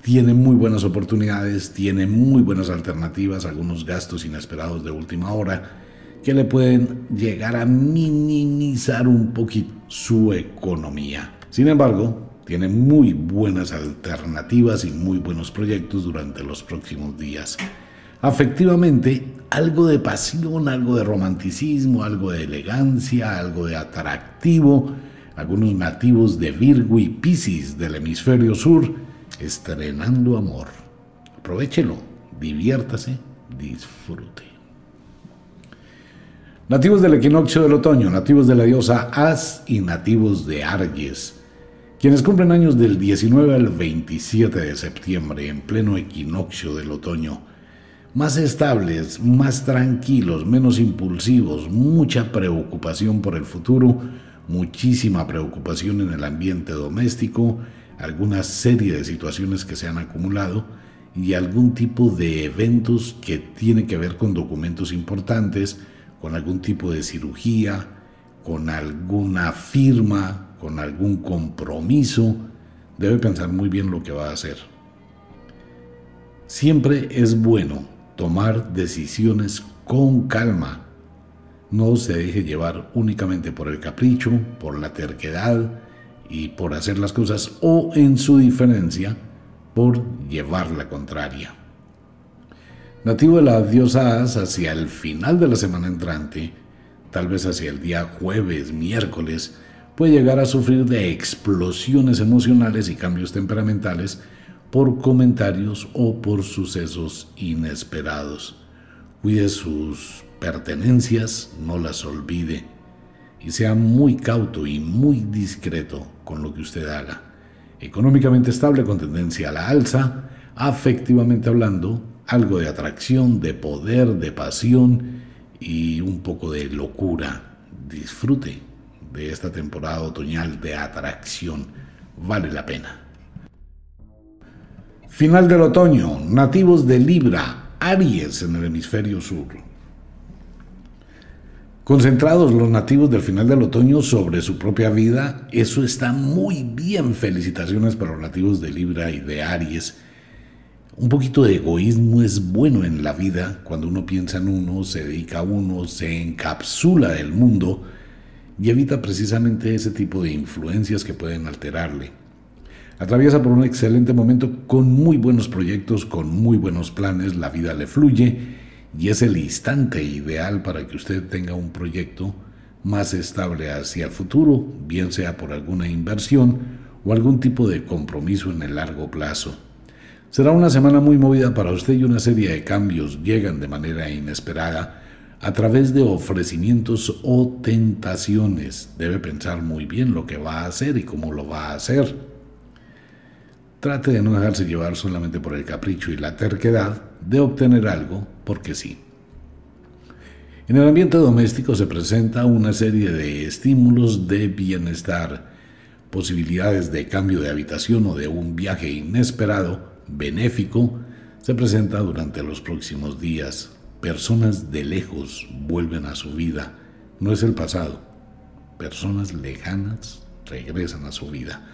Speaker 1: tiene muy buenas oportunidades, tiene muy buenas alternativas, algunos gastos inesperados de última hora que le pueden llegar a minimizar un poquito su economía. Sin embargo, tiene muy buenas alternativas y muy buenos proyectos durante los próximos días. Afectivamente, algo de pasión, algo de romanticismo, algo de elegancia, algo de atractivo. Algunos nativos de Virgo y Piscis del hemisferio sur estrenando amor. Aprovechelo, diviértase, disfrute. Nativos del equinoccio del otoño, nativos de la diosa As y nativos de Arges, quienes cumplen años del 19 al 27 de septiembre en pleno equinoccio del otoño, más estables, más tranquilos, menos impulsivos, mucha preocupación por el futuro, muchísima preocupación en el ambiente doméstico, alguna serie de situaciones que se han acumulado y algún tipo de eventos que tiene que ver con documentos importantes, con algún tipo de cirugía, con alguna firma, con algún compromiso, debe pensar muy bien lo que va a hacer. Siempre es bueno tomar decisiones con calma. No se deje llevar únicamente por el capricho, por la terquedad y por hacer las cosas o en su diferencia por llevar la contraria. Nativo de la diosa As hacia el final de la semana entrante, tal vez hacia el día jueves, miércoles, puede llegar a sufrir de explosiones emocionales y cambios temperamentales por comentarios o por sucesos inesperados. Cuide sus pertenencias, no las olvide y sea muy cauto y muy discreto con lo que usted haga. Económicamente estable con tendencia a la alza, afectivamente hablando, algo de atracción, de poder, de pasión y un poco de locura. Disfrute de esta temporada otoñal de atracción. Vale la pena. Final del otoño, nativos de Libra, Aries en el hemisferio sur. Concentrados los nativos del final del otoño sobre su propia vida, eso está muy bien. Felicitaciones para los nativos de Libra y de Aries. Un poquito de egoísmo es bueno en la vida. Cuando uno piensa en uno, se dedica a uno, se encapsula del mundo y evita precisamente ese tipo de influencias que pueden alterarle. Atraviesa por un excelente momento con muy buenos proyectos, con muy buenos planes, la vida le fluye y es el instante ideal para que usted tenga un proyecto más estable hacia el futuro, bien sea por alguna inversión o algún tipo de compromiso en el largo plazo. Será una semana muy movida para usted y una serie de cambios llegan de manera inesperada a través de ofrecimientos o tentaciones. Debe pensar muy bien lo que va a hacer y cómo lo va a hacer. Trate de no dejarse llevar solamente por el capricho y la terquedad de obtener algo porque sí. En el ambiente doméstico se presenta una serie de estímulos de bienestar, posibilidades de cambio de habitación o de un viaje inesperado, benéfico, se presenta durante los próximos días personas de lejos vuelven a su vida. No es el pasado. Personas lejanas regresan a su vida.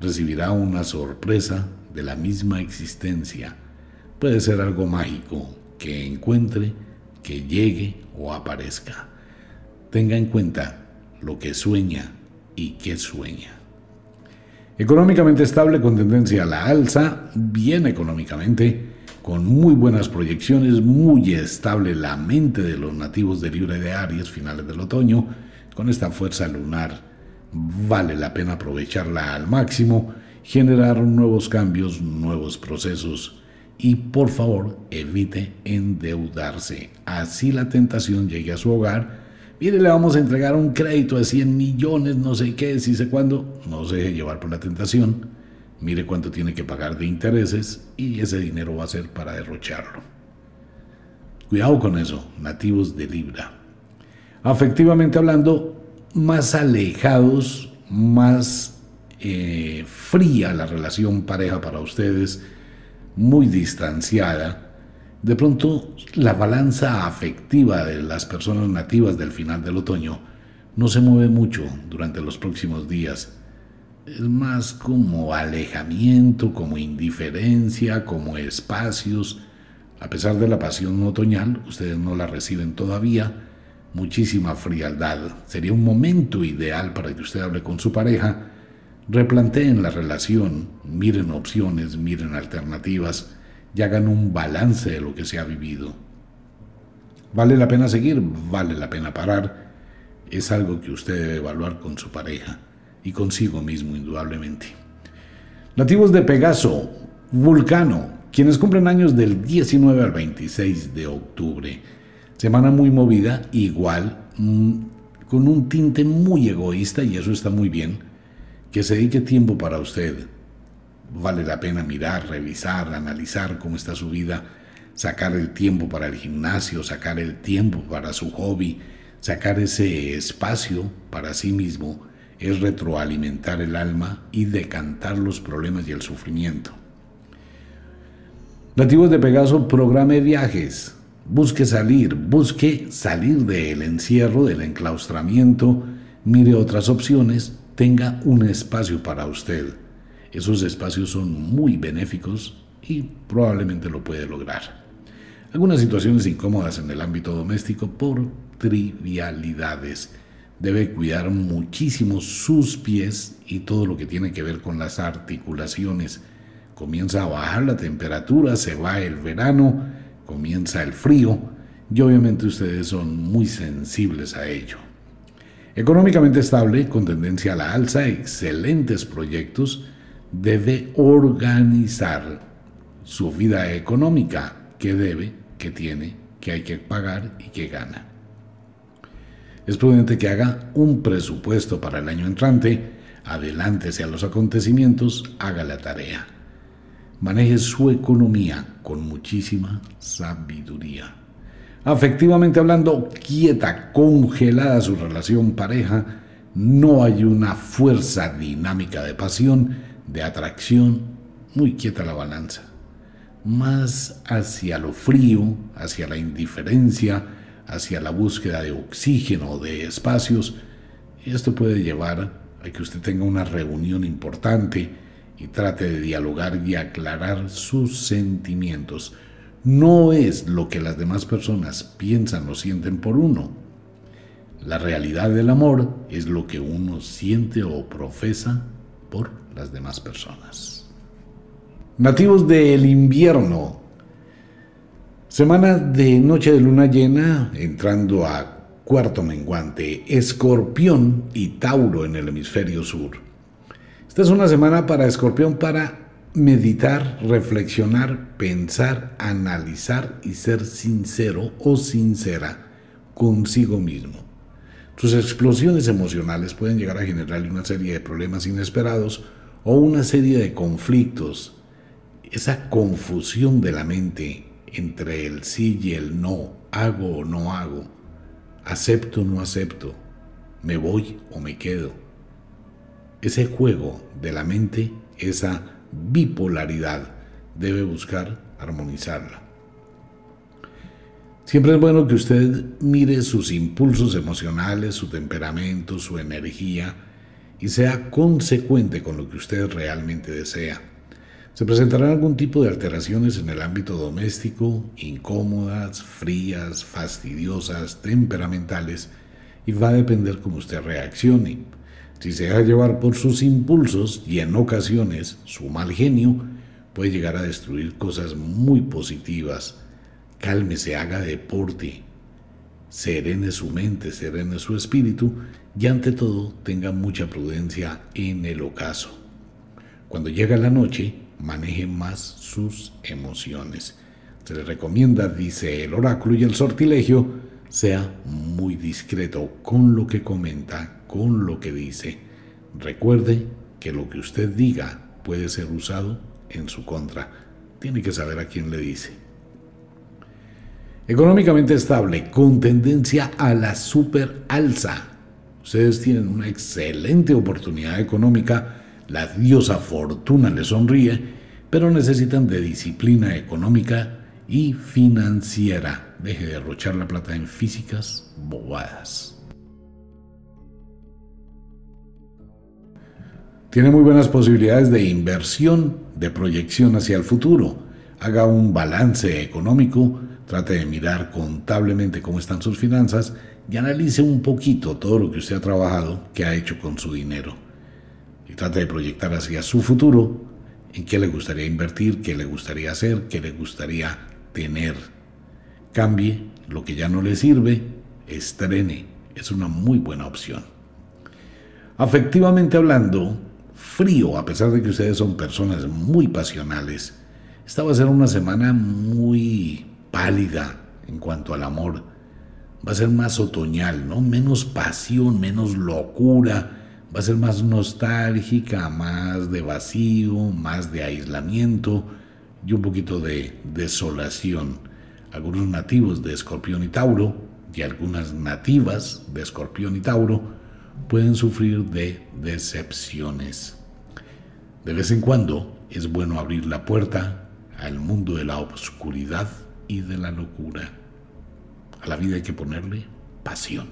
Speaker 1: Recibirá una sorpresa de la misma existencia. Puede ser algo mágico que encuentre, que llegue o aparezca. Tenga en cuenta lo que sueña y qué sueña. Económicamente estable con tendencia a la alza, bien económicamente, con muy buenas proyecciones, muy estable la mente de los nativos de Libre de Aries, finales del otoño, con esta fuerza lunar vale la pena aprovecharla al máximo, generar nuevos cambios, nuevos procesos y por favor evite endeudarse. Así la tentación llegue a su hogar. Mire, le vamos a entregar un crédito de 100 millones, no sé qué, si sé cuándo. No se deje llevar por la tentación mire cuánto tiene que pagar de intereses y ese dinero va a ser para derrocharlo. Cuidado con eso, nativos de Libra. Afectivamente hablando, más alejados, más eh, fría la relación pareja para ustedes, muy distanciada. De pronto, la balanza afectiva de las personas nativas del final del otoño no se mueve mucho durante los próximos días. Es más como alejamiento, como indiferencia, como espacios. A pesar de la pasión otoñal, ustedes no la reciben todavía, muchísima frialdad. Sería un momento ideal para que usted hable con su pareja, replanteen la relación, miren opciones, miren alternativas y hagan un balance de lo que se ha vivido. ¿Vale la pena seguir? ¿Vale la pena parar? Es algo que usted debe evaluar con su pareja y consigo mismo, indudablemente. Nativos de Pegaso, Vulcano, quienes cumplen años del 19 al 26 de octubre. Semana muy movida, igual, mm, con un tinte muy egoísta, y eso está muy bien, que se dedique tiempo para usted. Vale la pena mirar, revisar, analizar cómo está su vida, sacar el tiempo para el gimnasio, sacar el tiempo para su hobby, sacar ese espacio para sí mismo es retroalimentar el alma y decantar los problemas y el sufrimiento. Nativos de Pegaso, programe viajes. Busque salir, busque salir del encierro, del enclaustramiento, mire otras opciones tenga un espacio para usted. Esos espacios son muy benéficos y probablemente lo puede lograr. Algunas situaciones incómodas en el ámbito doméstico por trivialidades. Debe cuidar muchísimo sus pies y todo lo que tiene que ver con las articulaciones. Comienza a bajar la temperatura, se va el verano, comienza el frío y obviamente ustedes son muy sensibles a ello. Económicamente estable, con tendencia a la alza, excelentes proyectos, debe organizar su vida económica, que debe, que tiene, que hay que pagar y que gana. Es prudente que haga un presupuesto para el año entrante, adelántese a los acontecimientos, haga la tarea. Maneje su economía con muchísima sabiduría. Afectivamente hablando, quieta, congelada su relación pareja, no hay una fuerza dinámica de pasión, de atracción, muy quieta la balanza. Más hacia lo frío, hacia la indiferencia, hacia la búsqueda de oxígeno, de espacios, esto puede llevar a que usted tenga una reunión importante y trate de dialogar y aclarar sus sentimientos no es lo que las demás personas piensan o sienten por uno. La realidad del amor es lo que uno siente o profesa por las demás personas. Nativos del invierno. Semana de noche de luna llena, entrando a cuarto menguante, escorpión y Tauro en el hemisferio sur. Esta es una semana para escorpión para meditar, reflexionar, pensar, analizar y ser sincero o sincera consigo mismo. Sus explosiones emocionales pueden llegar a generarle una serie de problemas inesperados o una serie de conflictos. Esa confusión de la mente entre el sí y el no, hago o no hago, acepto o no acepto, me voy o me quedo. Ese juego de la mente, esa bipolaridad, debe buscar armonizarla. Siempre es bueno que usted mire sus impulsos emocionales, su temperamento, su energía y sea consecuente con lo que usted realmente desea. Se presentarán algún tipo de alteraciones en el ámbito doméstico, incómodas, frías, fastidiosas, temperamentales, y va a depender cómo usted reaccione. Si se deja llevar por sus impulsos y en ocasiones su mal genio, puede llegar a destruir cosas muy positivas. Cálmese, haga deporte, serene su mente, serene su espíritu y ante todo tenga mucha prudencia en el ocaso. Cuando llega la noche, maneje más sus emociones. Se le recomienda, dice el oráculo y el sortilegio, sea muy discreto con lo que comenta con lo que dice. Recuerde que lo que usted diga puede ser usado en su contra. Tiene que saber a quién le dice. Económicamente estable, con tendencia a la super alza. Ustedes tienen una excelente oportunidad económica, la diosa fortuna les sonríe, pero necesitan de disciplina económica y financiera. Deje de derrochar la plata en físicas bobadas. Tiene muy buenas posibilidades de inversión, de proyección hacia el futuro. Haga un balance económico, trate de mirar contablemente cómo están sus finanzas y analice un poquito todo lo que usted ha trabajado, que ha hecho con su dinero. Y trate de proyectar hacia su futuro en qué le gustaría invertir, qué le gustaría hacer, qué le gustaría tener. Cambie lo que ya no le sirve, estrene. Es una muy buena opción. Afectivamente hablando, frío, a pesar de que ustedes son personas muy pasionales. Esta va a ser una semana muy pálida en cuanto al amor. Va a ser más otoñal, ¿no? Menos pasión, menos locura. Va a ser más nostálgica, más de vacío, más de aislamiento y un poquito de desolación. Algunos nativos de Escorpión y Tauro y algunas nativas de Escorpión y Tauro pueden sufrir de decepciones. De vez en cuando es bueno abrir la puerta al mundo de la oscuridad y de la locura. A la vida hay que ponerle pasión.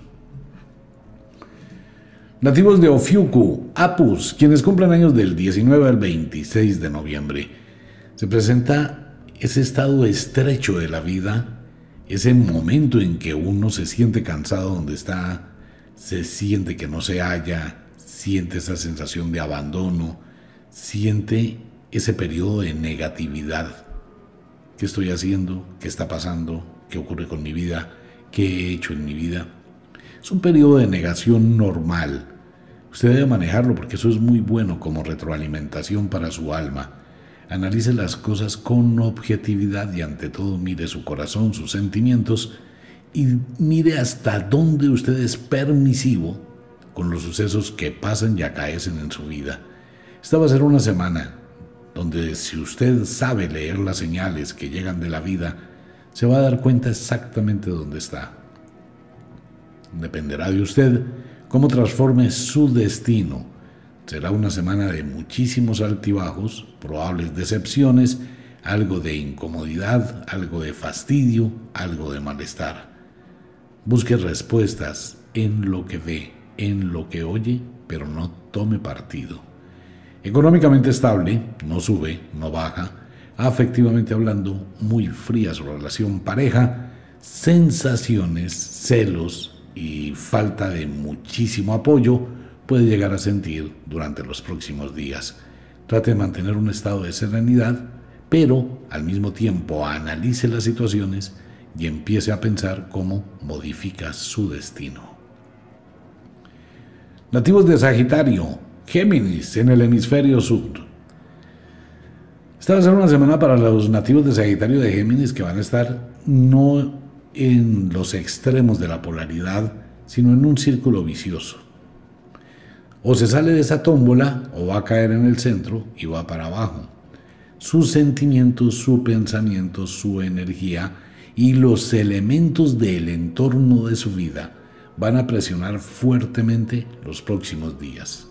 Speaker 1: Nativos de Ofiuku, Apus, quienes cumplen años del 19 al 26 de noviembre. Se presenta ese estado estrecho de la vida, ese momento en que uno se siente cansado donde está, se siente que no se halla, siente esa sensación de abandono, siente ese periodo de negatividad. ¿Qué estoy haciendo? ¿Qué está pasando? ¿Qué ocurre con mi vida? ¿Qué he hecho en mi vida? Es un periodo de negación normal. Usted debe manejarlo porque eso es muy bueno como retroalimentación para su alma. Analice las cosas con objetividad y ante todo mire su corazón, sus sentimientos y mire hasta dónde usted es permisivo con los sucesos que pasan y acaecen en su vida. Esta va a ser una semana donde si usted sabe leer las señales que llegan de la vida, se va a dar cuenta exactamente dónde está. Dependerá de usted cómo transforme su destino. Será una semana de muchísimos altibajos, probables decepciones, algo de incomodidad, algo de fastidio, algo de malestar. Busque respuestas en lo que ve, en lo que oye, pero no tome partido. Económicamente estable, no sube, no baja, afectivamente hablando, muy fría su relación pareja, sensaciones, celos, y falta de muchísimo apoyo puede llegar a sentir durante los próximos días. Trate de mantener un estado de serenidad, pero al mismo tiempo analice las situaciones y empiece a pensar cómo modifica su destino. Nativos de Sagitario, Géminis en el hemisferio sur. Esta va a ser una semana para los nativos de Sagitario de Géminis que van a estar no en los extremos de la polaridad, sino en un círculo vicioso. O se sale de esa tómbola o va a caer en el centro y va para abajo. Sus sentimientos, su pensamiento, su energía y los elementos del entorno de su vida van a presionar fuertemente los próximos días.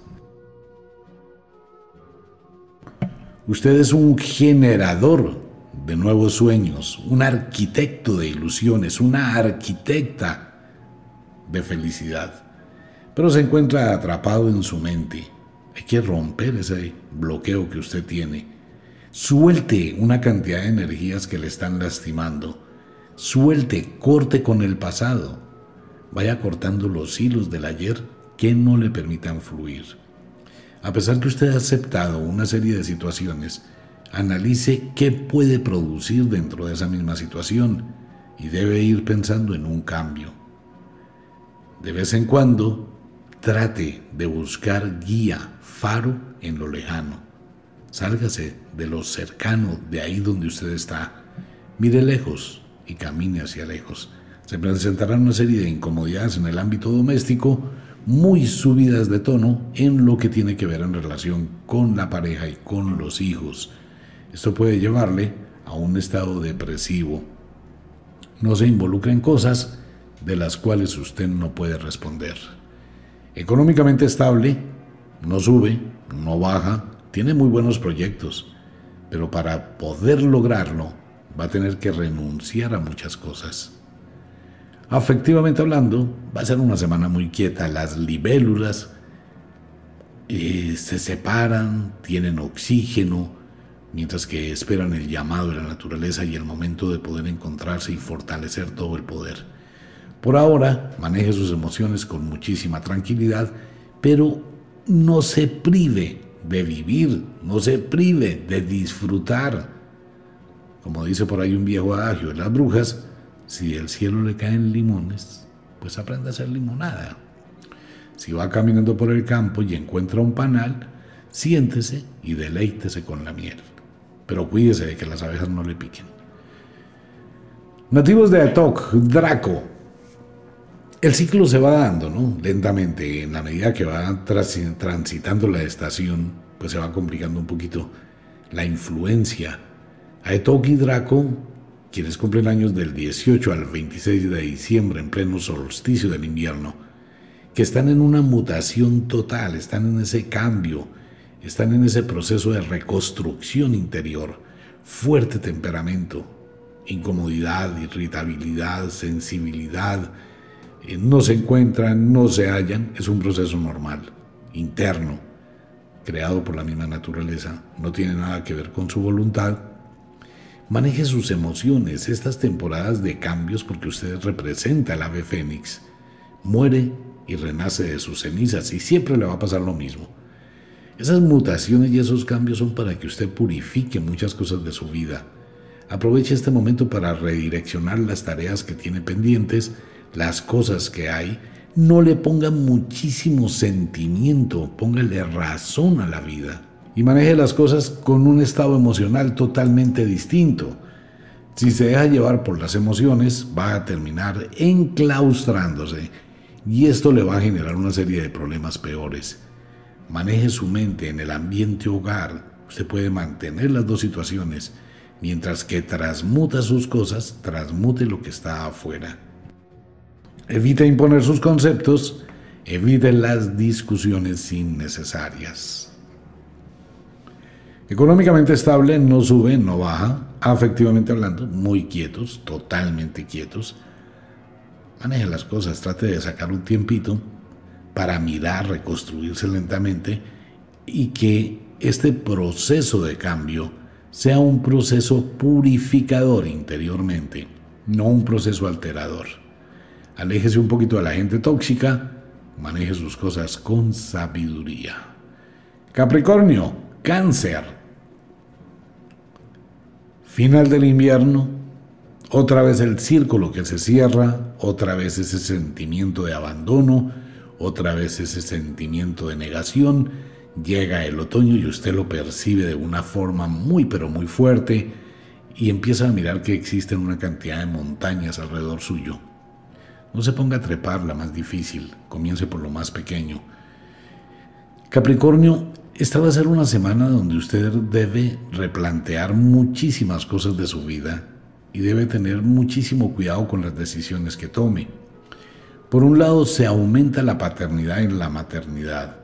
Speaker 1: Usted es un generador de nuevos sueños, un arquitecto de ilusiones, una arquitecta de felicidad, pero se encuentra atrapado en su mente. Hay que romper ese bloqueo que usted tiene. Suelte una cantidad de energías que le están lastimando. Suelte, corte con el pasado. Vaya cortando los hilos del ayer que no le permitan fluir. A pesar que usted ha aceptado una serie de situaciones, analice qué puede producir dentro de esa misma situación y debe ir pensando en un cambio. De vez en cuando, trate de buscar guía, faro en lo lejano. Sálgase de lo cercano, de ahí donde usted está. Mire lejos y camine hacia lejos. Se presentarán una serie de incomodidades en el ámbito doméstico, muy subidas de tono en lo que tiene que ver en relación con la pareja y con los hijos. Esto puede llevarle a un estado depresivo. No se involucre en cosas de las cuales usted no puede responder. Económicamente estable, no sube, no baja, tiene muy buenos proyectos, pero para poder lograrlo va a tener que renunciar a muchas cosas. Afectivamente hablando, va a ser una semana muy quieta. Las libélulas eh, se separan, tienen oxígeno, mientras que esperan el llamado de la naturaleza y el momento de poder encontrarse y fortalecer todo el poder. Por ahora, maneje sus emociones con muchísima tranquilidad, pero no se prive de vivir, no se prive de disfrutar. Como dice por ahí un viejo adagio de las brujas, si el cielo le caen limones, pues aprende a hacer limonada. Si va caminando por el campo y encuentra un panal, siéntese y deleítese con la miel pero cuídese de que las abejas no le piquen. Nativos de Atok, Draco. El ciclo se va dando, ¿no? Lentamente, en la medida que va transitando la estación, pues se va complicando un poquito la influencia. Aetok y Draco, quienes cumplen años del 18 al 26 de diciembre en pleno solsticio del invierno, que están en una mutación total, están en ese cambio, están en ese proceso de reconstrucción interior, fuerte temperamento, incomodidad, irritabilidad, sensibilidad, eh, no se encuentran, no se hallan, es un proceso normal, interno, creado por la misma naturaleza, no tiene nada que ver con su voluntad. Maneje sus emociones, estas temporadas de cambios, porque usted representa el ave fénix, muere y renace de sus cenizas y siempre le va a pasar lo mismo. Esas mutaciones y esos cambios son para que usted purifique muchas cosas de su vida. Aproveche este momento para redireccionar las tareas que tiene pendientes, las cosas que hay. No le ponga muchísimo sentimiento, póngale razón a la vida. Y maneje las cosas con un estado emocional totalmente distinto. Si se deja llevar por las emociones, va a terminar enclaustrándose y esto le va a generar una serie de problemas peores. Maneje su mente en el ambiente hogar. Usted puede mantener las dos situaciones, mientras que transmuta sus cosas, transmute lo que está afuera. Evite imponer sus conceptos, evite las discusiones innecesarias. Económicamente estable, no sube, no baja, afectivamente hablando, muy quietos, totalmente quietos. Maneje las cosas, trate de sacar un tiempito para mirar, reconstruirse lentamente y que este proceso de cambio sea un proceso purificador interiormente, no un proceso alterador. Aléjese un poquito de la gente tóxica, maneje sus cosas con sabiduría. Capricornio, cáncer. Final del invierno, otra vez el círculo que se cierra, otra vez ese sentimiento de abandono, otra vez ese sentimiento de negación, llega el otoño y usted lo percibe de una forma muy pero muy fuerte y empieza a mirar que existen una cantidad de montañas alrededor suyo. No se ponga a trepar la más difícil, comience por lo más pequeño. Capricornio, esta va a ser una semana donde usted debe replantear muchísimas cosas de su vida y debe tener muchísimo cuidado con las decisiones que tome. Por un lado, se aumenta la paternidad en la maternidad.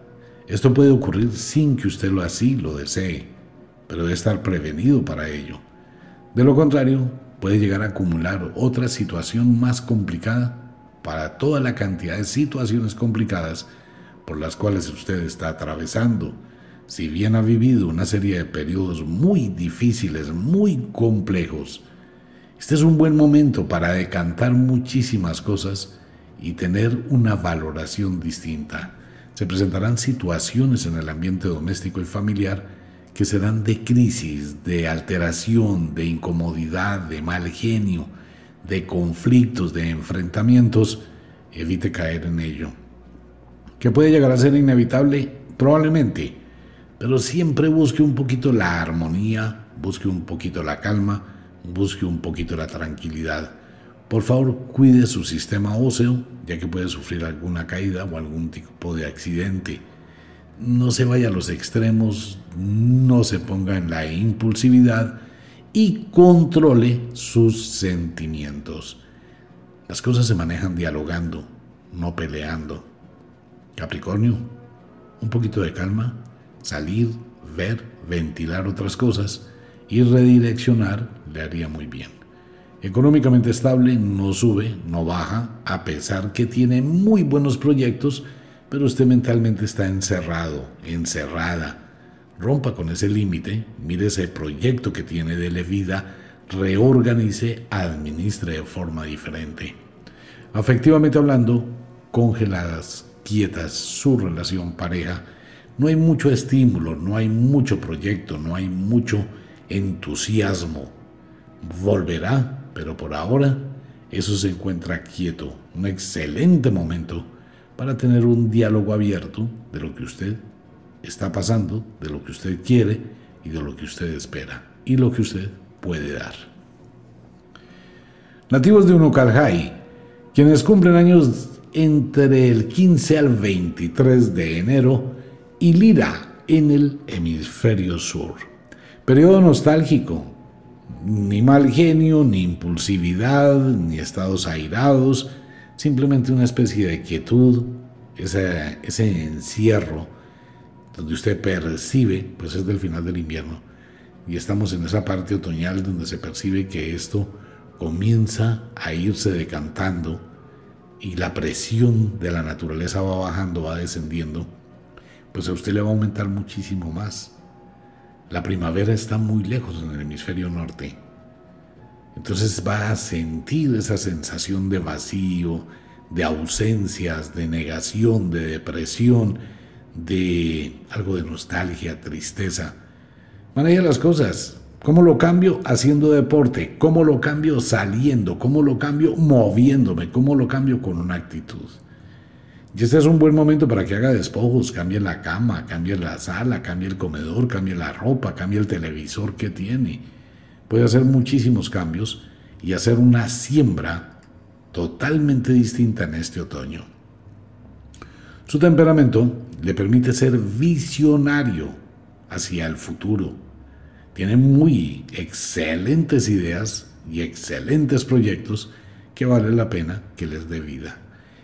Speaker 1: Esto puede ocurrir sin que usted lo así lo desee, pero debe estar prevenido para ello. De lo contrario, puede llegar a acumular otra situación más complicada para toda la cantidad de situaciones complicadas por las cuales usted está atravesando. Si bien ha vivido una serie de periodos muy difíciles, muy complejos, este es un buen momento para decantar muchísimas cosas y tener una valoración distinta. Se presentarán situaciones en el ambiente doméstico y familiar que serán de crisis, de alteración, de incomodidad, de mal genio, de conflictos, de enfrentamientos. Evite caer en ello. ¿Que puede llegar a ser inevitable? Probablemente. Pero siempre busque un poquito la armonía, busque un poquito la calma, busque un poquito la tranquilidad. Por favor, cuide su sistema óseo, ya que puede sufrir alguna caída o algún tipo de accidente. No se vaya a los extremos, no se ponga en la impulsividad y controle sus sentimientos. Las cosas se manejan dialogando, no peleando. Capricornio, un poquito de calma, salir, ver, ventilar otras cosas y redireccionar le haría muy bien. Económicamente estable, no sube, no baja, a pesar que tiene muy buenos proyectos, pero usted mentalmente está encerrado, encerrada. Rompa con ese límite, mire ese proyecto que tiene de vida, reorganice, administre de forma diferente. Afectivamente hablando, congeladas, quietas, su relación pareja, no hay mucho estímulo, no hay mucho proyecto, no hay mucho entusiasmo. Volverá pero por ahora eso se encuentra quieto, un excelente momento para tener un diálogo abierto de lo que usted está pasando, de lo que usted quiere y de lo que usted espera y lo que usted puede dar. Nativos de Unukalhai, quienes cumplen años entre el 15 al 23 de enero y Lira en el hemisferio sur. Periodo nostálgico, ni mal genio, ni impulsividad, ni estados airados, simplemente una especie de quietud, ese, ese encierro donde usted percibe, pues es del final del invierno, y estamos en esa parte otoñal donde se percibe que esto comienza a irse decantando y la presión de la naturaleza va bajando, va descendiendo, pues a usted le va a aumentar muchísimo más. La primavera está muy lejos en el hemisferio norte. Entonces va a sentir esa sensación de vacío, de ausencias, de negación, de depresión, de algo de nostalgia, tristeza. Maneja las cosas. ¿Cómo lo cambio? Haciendo deporte. ¿Cómo lo cambio? Saliendo. ¿Cómo lo cambio? Moviéndome. ¿Cómo lo cambio? Con una actitud. Y este es un buen momento para que haga despojos, cambie la cama, cambie la sala, cambie el comedor, cambie la ropa, cambie el televisor que tiene. Puede hacer muchísimos cambios y hacer una siembra totalmente distinta en este otoño. Su temperamento le permite ser visionario hacia el futuro. Tiene muy excelentes ideas y excelentes proyectos que vale la pena que les dé vida.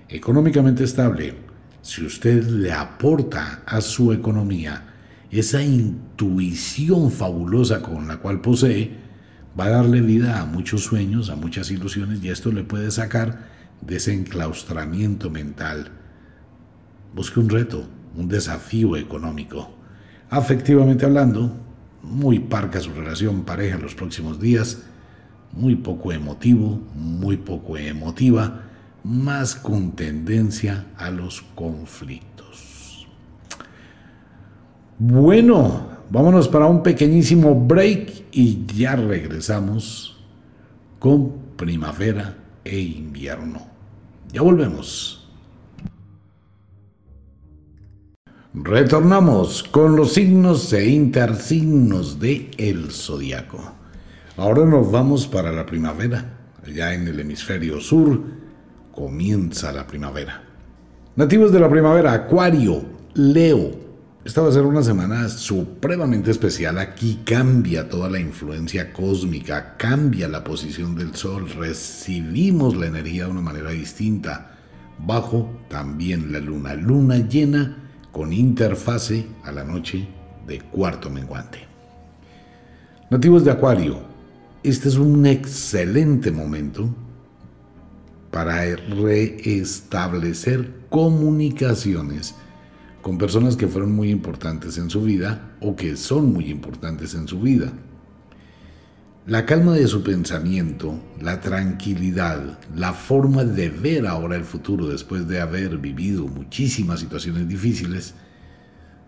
Speaker 1: Económicamente estable, si usted le aporta a su economía esa intuición fabulosa con la cual posee, va a darle vida a muchos sueños, a muchas ilusiones y esto le puede sacar de ese enclaustramiento mental. Busque un reto, un desafío económico. Afectivamente hablando, muy parca su relación pareja en los próximos días, muy poco emotivo, muy poco emotiva, más con tendencia a los conflictos. Bueno, vámonos para un pequeñísimo break y ya regresamos con primavera e invierno. Ya volvemos. Retornamos con los signos e intersignos de el zodiaco. Ahora nos vamos para la primavera. Allá en el hemisferio sur comienza la primavera. Nativos de la primavera, Acuario, Leo. Esta va a ser una semana supremamente especial. Aquí cambia toda la influencia cósmica, cambia la posición del Sol, recibimos la energía de una manera distinta. Bajo también la luna, luna llena con interfase a la noche de cuarto menguante. Nativos de Acuario, este es un excelente momento para reestablecer comunicaciones con personas que fueron muy importantes en su vida o que son muy importantes en su vida. La calma de su pensamiento, la tranquilidad, la forma de ver ahora el futuro después de haber vivido muchísimas situaciones difíciles,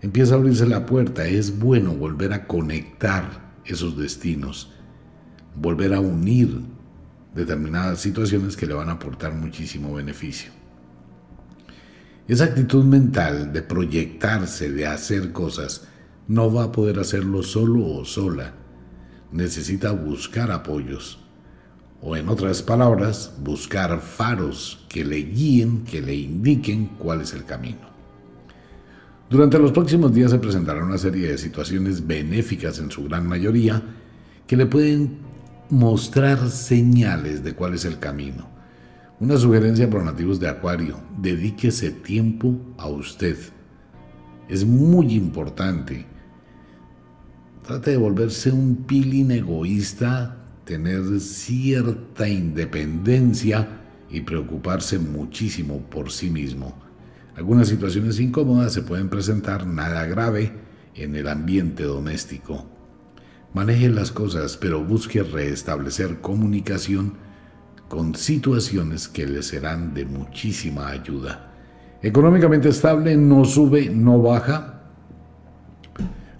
Speaker 1: empieza a abrirse la puerta. Es bueno volver a conectar esos destinos, volver a unir determinadas situaciones que le van a aportar muchísimo beneficio. Esa actitud mental de proyectarse, de hacer cosas, no va a poder hacerlo solo o sola necesita buscar apoyos, o en otras palabras, buscar faros que le guíen, que le indiquen cuál es el camino. Durante los próximos días se presentará una serie de situaciones benéficas en su gran mayoría que le pueden mostrar señales de cuál es el camino. Una sugerencia para nativos de Acuario, dedíquese tiempo a usted. Es muy importante Trate de volverse un pilín egoísta, tener cierta independencia y preocuparse muchísimo por sí mismo. Algunas situaciones incómodas se pueden presentar, nada grave, en el ambiente doméstico. Maneje las cosas, pero busque restablecer comunicación con situaciones que le serán de muchísima ayuda. Económicamente estable, no sube, no baja,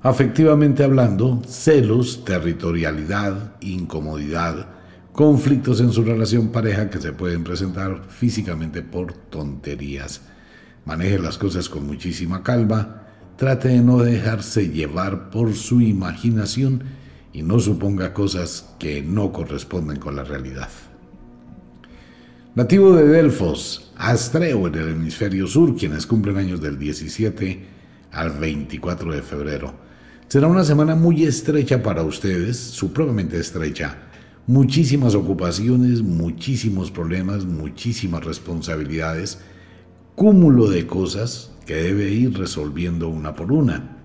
Speaker 1: Afectivamente hablando, celos, territorialidad, incomodidad, conflictos en su relación pareja que se pueden presentar físicamente por tonterías. Maneje las cosas con muchísima calma, trate de no dejarse llevar por su imaginación y no suponga cosas que no corresponden con la realidad. Nativo de Delfos, Astreo en el hemisferio sur, quienes cumplen años del 17 al 24 de febrero. Será una semana muy estrecha para ustedes, supremamente estrecha. Muchísimas ocupaciones, muchísimos problemas, muchísimas responsabilidades, cúmulo de cosas que debe ir resolviendo una por una.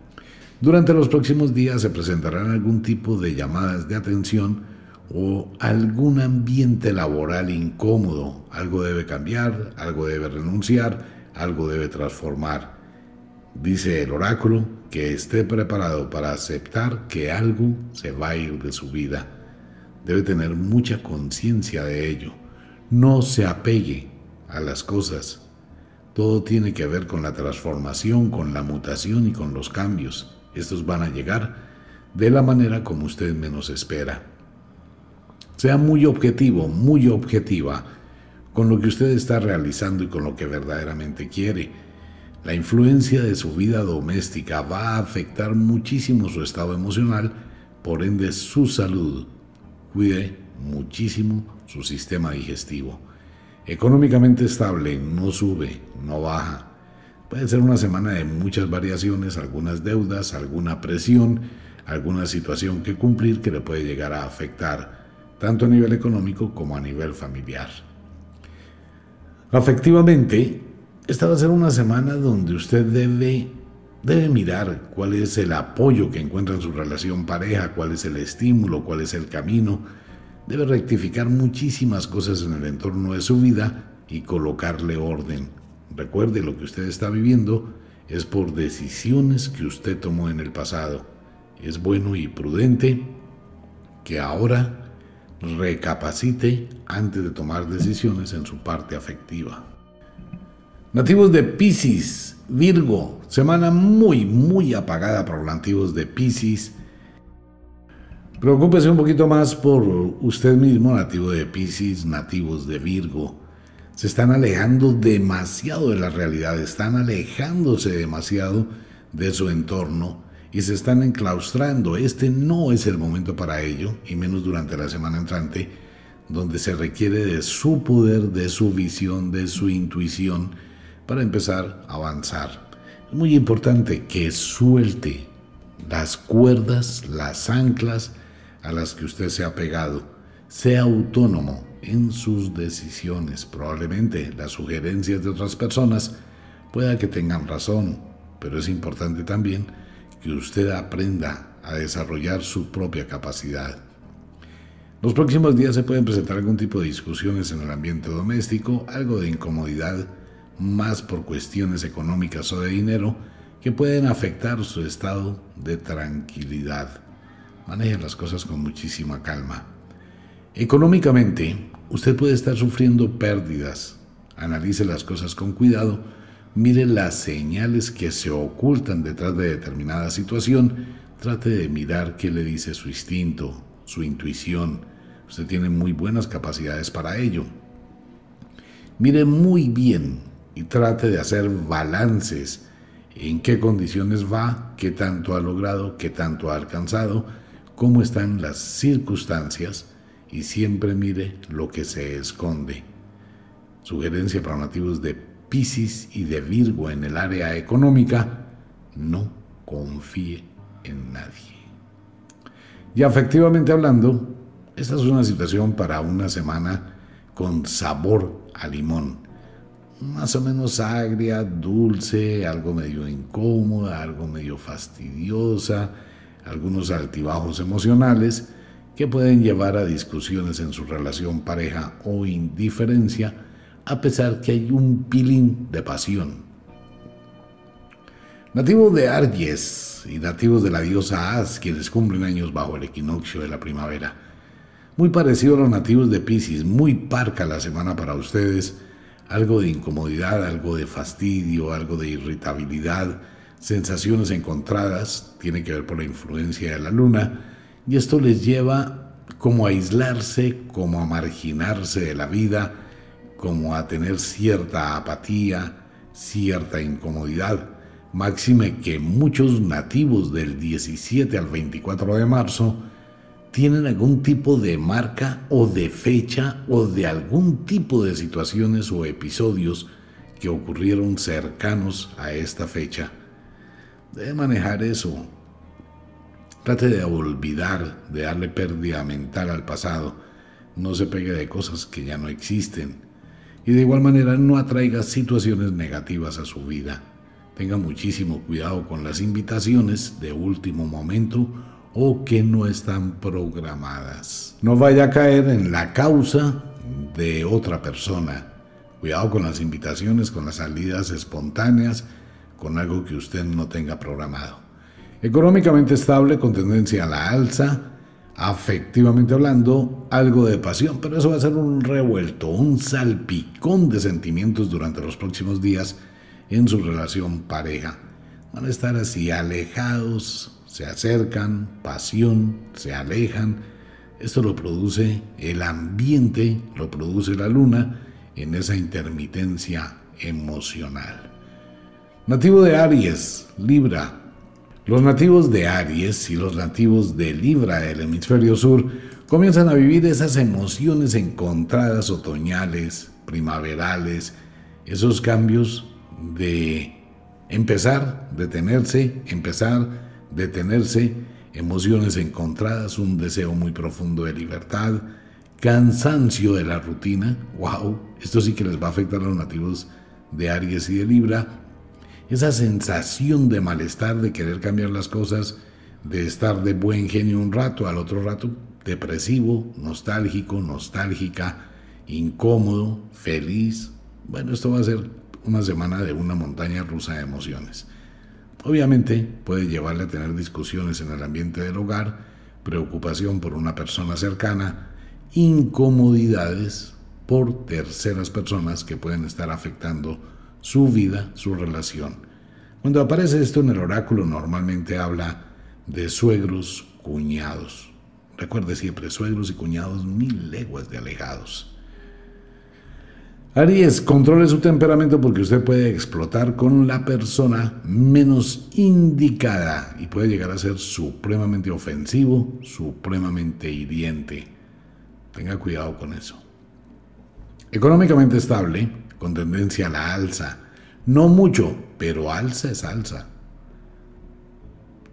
Speaker 1: Durante los próximos días se presentarán algún tipo de llamadas de atención o algún ambiente laboral incómodo. Algo debe cambiar, algo debe renunciar, algo debe transformar. Dice el oráculo que esté preparado para aceptar que algo se va a ir de su vida. Debe tener mucha conciencia de ello. No se apegue a las cosas. Todo tiene que ver con la transformación, con la mutación y con los cambios. Estos van a llegar de la manera como usted menos espera. Sea muy objetivo, muy objetiva con lo que usted está realizando y con lo que verdaderamente quiere. La influencia de su vida doméstica va a afectar muchísimo su estado emocional, por ende su salud. Cuide muchísimo su sistema digestivo. Económicamente estable, no sube, no baja. Puede ser una semana de muchas variaciones, algunas deudas, alguna presión, alguna situación que cumplir que le puede llegar a afectar, tanto a nivel económico como a nivel familiar. Afectivamente, esta va a ser una semana donde usted debe, debe mirar cuál es el apoyo que encuentra en su relación pareja, cuál es el estímulo, cuál es el camino, debe rectificar muchísimas cosas en el entorno de su vida y colocarle orden. Recuerde, lo que usted está viviendo es por decisiones que usted tomó en el pasado. Es bueno y prudente que ahora recapacite antes de tomar decisiones en su parte afectiva. Nativos de Pisces, Virgo, semana muy, muy apagada para los nativos de Pisces Preocúpese un poquito más por usted mismo, nativo de Pisces, nativos de Virgo. Se están alejando demasiado de la realidad, están alejándose demasiado de su entorno y se están enclaustrando. Este no es el momento para ello, y menos durante la semana entrante, donde se requiere de su poder, de su visión, de su intuición para empezar a avanzar. Es muy importante que suelte las cuerdas, las anclas, a las que usted se ha pegado. Sea autónomo en sus decisiones. Probablemente las sugerencias de otras personas pueda que tengan razón, pero es importante también que usted aprenda a desarrollar su propia capacidad. Los próximos días se pueden presentar algún tipo de discusiones en el ambiente doméstico, algo de incomodidad, más por cuestiones económicas o de dinero, que pueden afectar su estado de tranquilidad. Maneje las cosas con muchísima calma. Económicamente, usted puede estar sufriendo pérdidas. Analice las cosas con cuidado. Mire las señales que se ocultan detrás de determinada situación. Trate de mirar qué le dice su instinto, su intuición. Usted tiene muy buenas capacidades para ello. Mire muy bien y trate de hacer balances en qué condiciones va, qué tanto ha logrado, qué tanto ha alcanzado cómo están las circunstancias y siempre mire lo que se esconde. Sugerencia para nativos de Pisces y de Virgo en el área económica, no confíe en nadie. Y afectivamente hablando, esta es una situación para una semana con sabor a limón. Más o menos agria, dulce, algo medio incómoda, algo medio fastidiosa, algunos altibajos emocionales que pueden llevar a discusiones en su relación pareja o indiferencia, a pesar que hay un pilín de pasión. Nativos de Arges y nativos de la diosa Az, quienes cumplen años bajo el equinoccio de la primavera. Muy parecido a los nativos de Pisces, muy parca la semana para ustedes, algo de incomodidad, algo de fastidio, algo de irritabilidad, sensaciones encontradas, tiene que ver por la influencia de la luna, y esto les lleva como a aislarse, como a marginarse de la vida, como a tener cierta apatía, cierta incomodidad. Máxime que muchos nativos del 17 al 24 de marzo tienen algún tipo de marca o de fecha o de algún tipo de situaciones o episodios que ocurrieron cercanos a esta fecha Debe manejar eso. Trate de olvidar, de darle pérdida mental al pasado. No se pegue de cosas que ya no existen. Y de igual manera no atraiga situaciones negativas a su vida. Tenga muchísimo cuidado con las invitaciones de último momento o que no están programadas. No vaya a caer en la causa de otra persona. Cuidado con las invitaciones, con las salidas espontáneas, con algo que usted no tenga programado. Económicamente estable, con tendencia a la alza, afectivamente hablando, algo de pasión, pero eso va a ser un revuelto, un salpicón de sentimientos durante los próximos días en su relación pareja. Van a estar así alejados, se acercan, pasión, se alejan. Esto lo produce el ambiente, lo produce la luna en esa intermitencia emocional. Nativo de Aries, Libra. Los nativos de Aries y los nativos de Libra del hemisferio sur comienzan a vivir esas emociones encontradas otoñales, primaverales, esos cambios de empezar, detenerse, empezar, detenerse, emociones encontradas, un deseo muy profundo de libertad, cansancio de la rutina, wow, esto sí que les va a afectar a los nativos de Aries y de Libra, esa sensación de malestar, de querer cambiar las cosas, de estar de buen genio un rato, al otro rato depresivo, nostálgico, nostálgica, incómodo, feliz. Bueno, esto va a ser una semana de una montaña rusa de emociones. Obviamente puede llevarle a tener discusiones en el ambiente del hogar, preocupación por una persona cercana, incomodidades por terceras personas que pueden estar afectando su vida, su relación. Cuando aparece esto en el oráculo normalmente habla de suegros, cuñados. Recuerde siempre, suegros y cuñados mil leguas de alejados. Aries, controle su temperamento porque usted puede explotar con la persona menos indicada y puede llegar a ser supremamente ofensivo, supremamente hiriente. Tenga cuidado con eso. Económicamente estable, con tendencia a la alza. No mucho, pero alza es alza.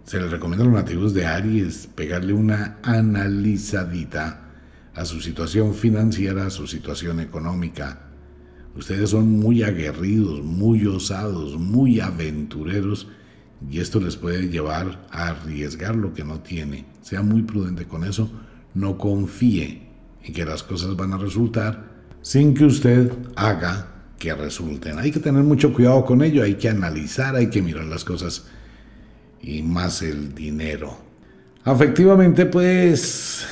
Speaker 1: Se le recomienda a los nativos de Aries pegarle una analizadita a su situación financiera, a su situación económica Ustedes son muy aguerridos, muy osados, muy aventureros y esto les puede llevar a arriesgar lo que no tiene. Sea muy prudente con eso, no confíe en que las cosas van a resultar sin que usted haga que resulten. Hay que tener mucho cuidado con ello, hay que analizar, hay que mirar las cosas y más el dinero. Afectivamente, pues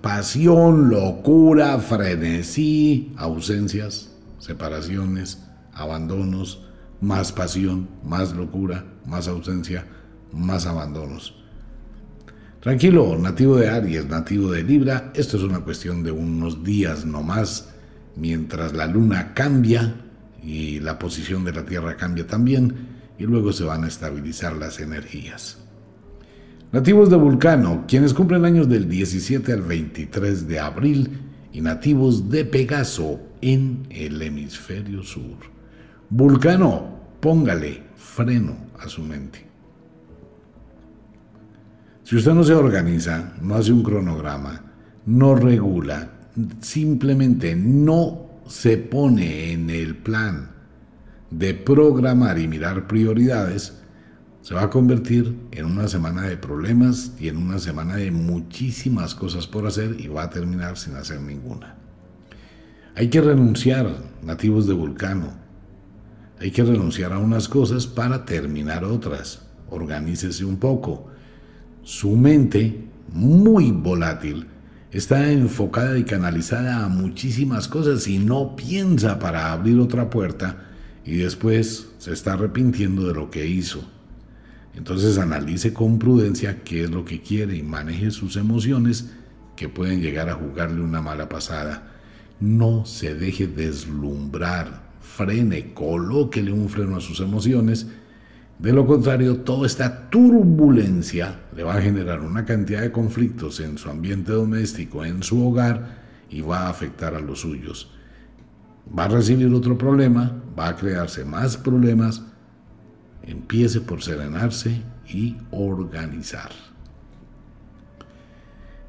Speaker 1: pasión, locura, frenesí, ausencias, separaciones, abandonos, más pasión, más locura, más ausencia, más abandonos. Tranquilo, nativo de Aries, nativo de Libra, esto es una cuestión de unos días no más, mientras la luna cambia y la posición de la Tierra cambia también, y luego se van a estabilizar las energías. Nativos de Vulcano, quienes cumplen años del 17 al 23 de abril, y nativos de Pegaso en el hemisferio sur. Vulcano, póngale freno a su mente. Si usted no se organiza, no hace un cronograma, no regula, simplemente no se pone en el plan de programar y mirar prioridades, se va a convertir en una semana de problemas y en una semana de muchísimas cosas por hacer y va a terminar sin hacer ninguna. Hay que renunciar, nativos de Vulcano. Hay que renunciar a unas cosas para terminar otras. Organícese un poco. Su mente, muy volátil, está enfocada y canalizada a muchísimas cosas y no piensa para abrir otra puerta y después se está arrepintiendo de lo que hizo. Entonces analice con prudencia qué es lo que quiere y maneje sus emociones que pueden llegar a jugarle una mala pasada. No se deje deslumbrar, frene, colóquele un freno a sus emociones. De lo contrario, toda esta turbulencia le va a generar una cantidad de conflictos en su ambiente doméstico, en su hogar, y va a afectar a los suyos. Va a recibir otro problema, va a crearse más problemas, Empiece por serenarse y organizar.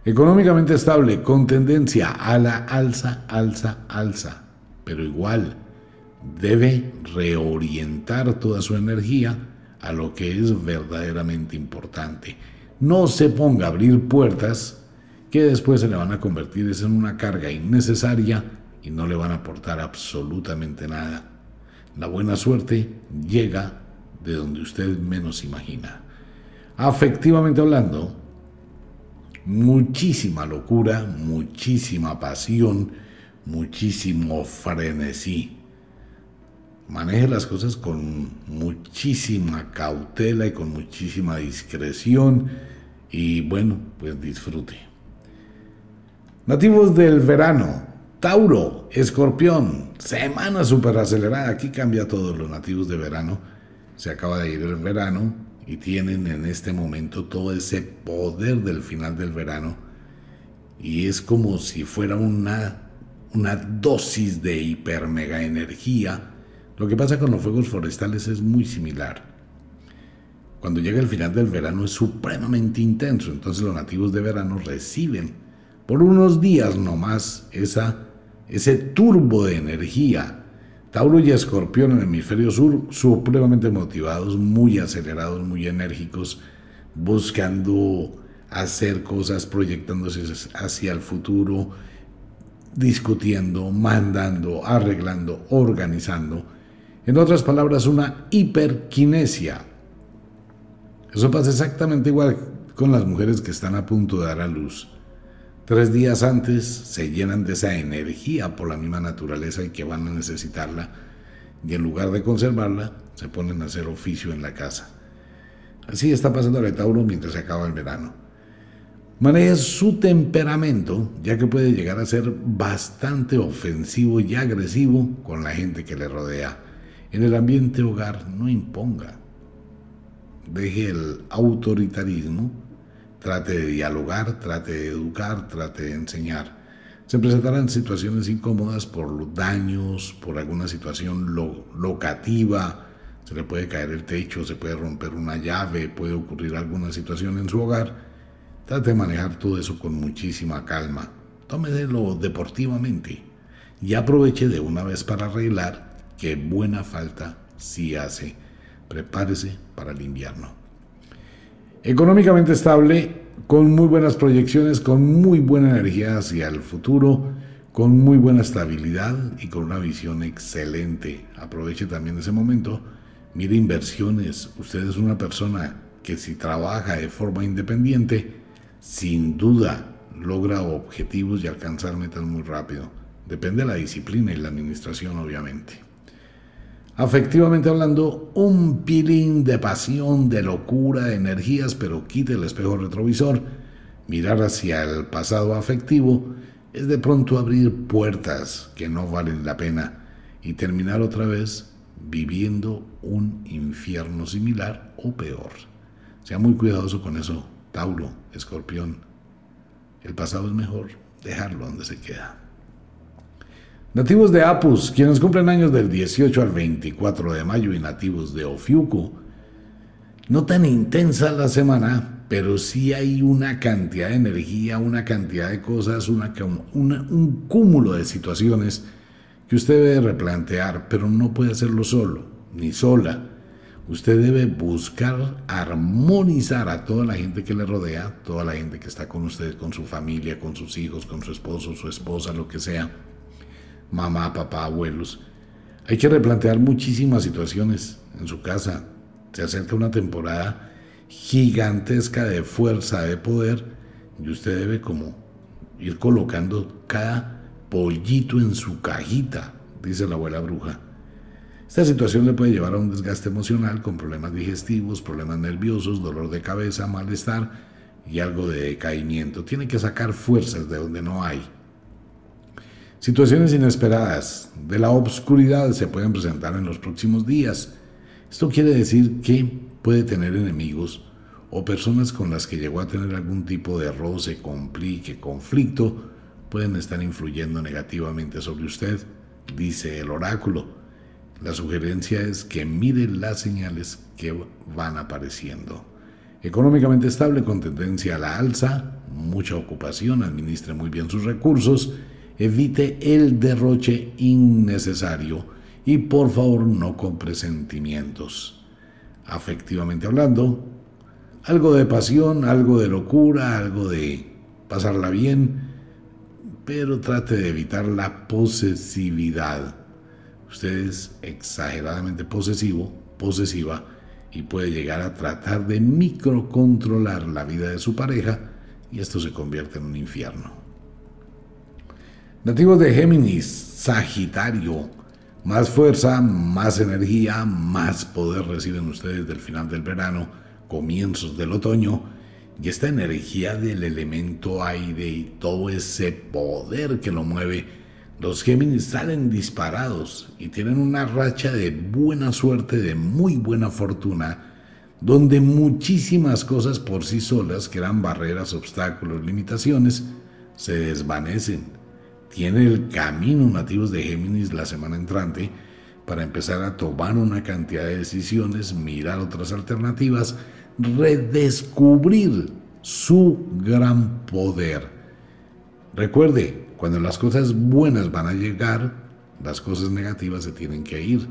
Speaker 1: Económicamente estable, con tendencia a la alza, alza, alza, pero igual debe reorientar toda su energía a lo que es verdaderamente importante. no se ponga a abrir puertas que después se le van a convertir en una carga innecesaria y no le van a aportar absolutamente nada. La buena suerte llega de donde usted menos imagina. Afectivamente hablando, muchísima locura, muchísima pasión, muchísimo frenesí. Maneje las cosas con muchísima cautela y con muchísima discreción y bueno, pues disfrute. Nativos del verano, Tauro, Escorpión, semana súper acelerada, aquí cambia todo, los nativos de verano, se acaba de ir el verano y tienen en este momento todo ese poder del final del verano y es como si fuera una, una dosis de hiper mega energía. Lo que pasa con los fuegos forestales es muy similar. Cuando llega el final del verano es supremamente intenso, entonces los nativos de verano reciben por unos días nomás esa, ese turbo de energía. Tauro y Escorpión en el hemisferio sur, supremamente motivados, muy acelerados, muy enérgicos, buscando hacer cosas, proyectándose hacia el futuro, discutiendo, mandando, arreglando, organizando. En otras palabras, una hiperquinesia. Eso pasa exactamente igual con las mujeres que están a punto de dar a luz. Tres días antes se llenan de esa energía por la misma naturaleza y que van a necesitarla y en lugar de conservarla se ponen a hacer oficio en la casa. Así está pasando a Tauro mientras se acaba el verano. Maneja su temperamento ya que puede llegar a ser bastante ofensivo y agresivo con la gente que le rodea. En el ambiente hogar no imponga. Deje el autoritarismo Trate de dialogar, trate de educar, trate de enseñar. Se presentarán situaciones incómodas por daños, por alguna situación locativa, se le puede caer el techo, se puede romper una llave, puede ocurrir alguna situación en su hogar. Trate de manejar todo eso con muchísima calma. Tómelo deportivamente y aproveche de una vez para arreglar que buena falta sí hace. Prepárese para el invierno. Económicamente estable, con muy buenas proyecciones, con muy buena energía hacia el futuro, con muy buena estabilidad y con una visión excelente. Aproveche también ese momento. Mire inversiones. Usted es una persona que si trabaja de forma independiente, sin duda logra objetivos y alcanzar metas muy rápido. Depende de la disciplina y la administración, obviamente afectivamente hablando, un pilín de pasión, de locura, de energías, pero quite el espejo retrovisor. Mirar hacia el pasado afectivo es de pronto abrir puertas que no valen la pena y terminar otra vez viviendo un infierno similar o peor. Sea muy cuidadoso con eso, Tauro, Escorpión. El pasado es mejor dejarlo donde se queda. Nativos de Apus, quienes cumplen años del 18 al 24 de mayo y nativos de Ofiuco. No tan intensa la semana, pero sí hay una cantidad de energía, una cantidad de cosas, una, un cúmulo de situaciones que usted debe replantear, pero no puede hacerlo solo, ni sola. Usted debe buscar armonizar a toda la gente que le rodea, toda la gente que está con usted, con su familia, con sus hijos, con su esposo, su esposa, lo que sea mamá, papá, abuelos. Hay que replantear muchísimas situaciones en su casa. Se acerca una temporada gigantesca de fuerza, de poder, y usted debe como ir colocando cada pollito en su cajita, dice la abuela bruja. Esta situación le puede llevar a un desgaste emocional con problemas digestivos, problemas nerviosos, dolor de cabeza, malestar y algo de decaimiento. Tiene que sacar fuerzas de donde no hay. Situaciones inesperadas de la obscuridad se pueden presentar en los próximos días. Esto quiere decir que puede tener enemigos o personas con las que llegó a tener algún tipo de roce, complique, conflicto, pueden estar influyendo negativamente sobre usted, dice el oráculo. La sugerencia es que mire las señales que van apareciendo. Económicamente estable con tendencia a la alza, mucha ocupación, administre muy bien sus recursos, evite el derroche innecesario y por favor no compre sentimientos. Afectivamente hablando, algo de pasión, algo de locura, algo de pasarla bien, pero trate de evitar la posesividad. Usted es exageradamente posesivo, posesiva, y puede llegar a tratar de microcontrolar la vida de su pareja y esto se convierte en un infierno. Nativos de Géminis, Sagitario, más fuerza, más energía, más poder reciben ustedes del final del verano, comienzos del otoño, y esta energía del elemento aire y todo ese poder que lo mueve, los Géminis salen disparados y tienen una racha de buena suerte, de muy buena fortuna, donde muchísimas cosas por sí solas, que eran barreras, obstáculos, limitaciones, se desvanecen. Tiene el camino nativos de Géminis la semana entrante para empezar a tomar una cantidad de decisiones, mirar otras alternativas, redescubrir su gran poder. Recuerde, cuando las cosas buenas van a llegar, las cosas negativas se tienen que ir.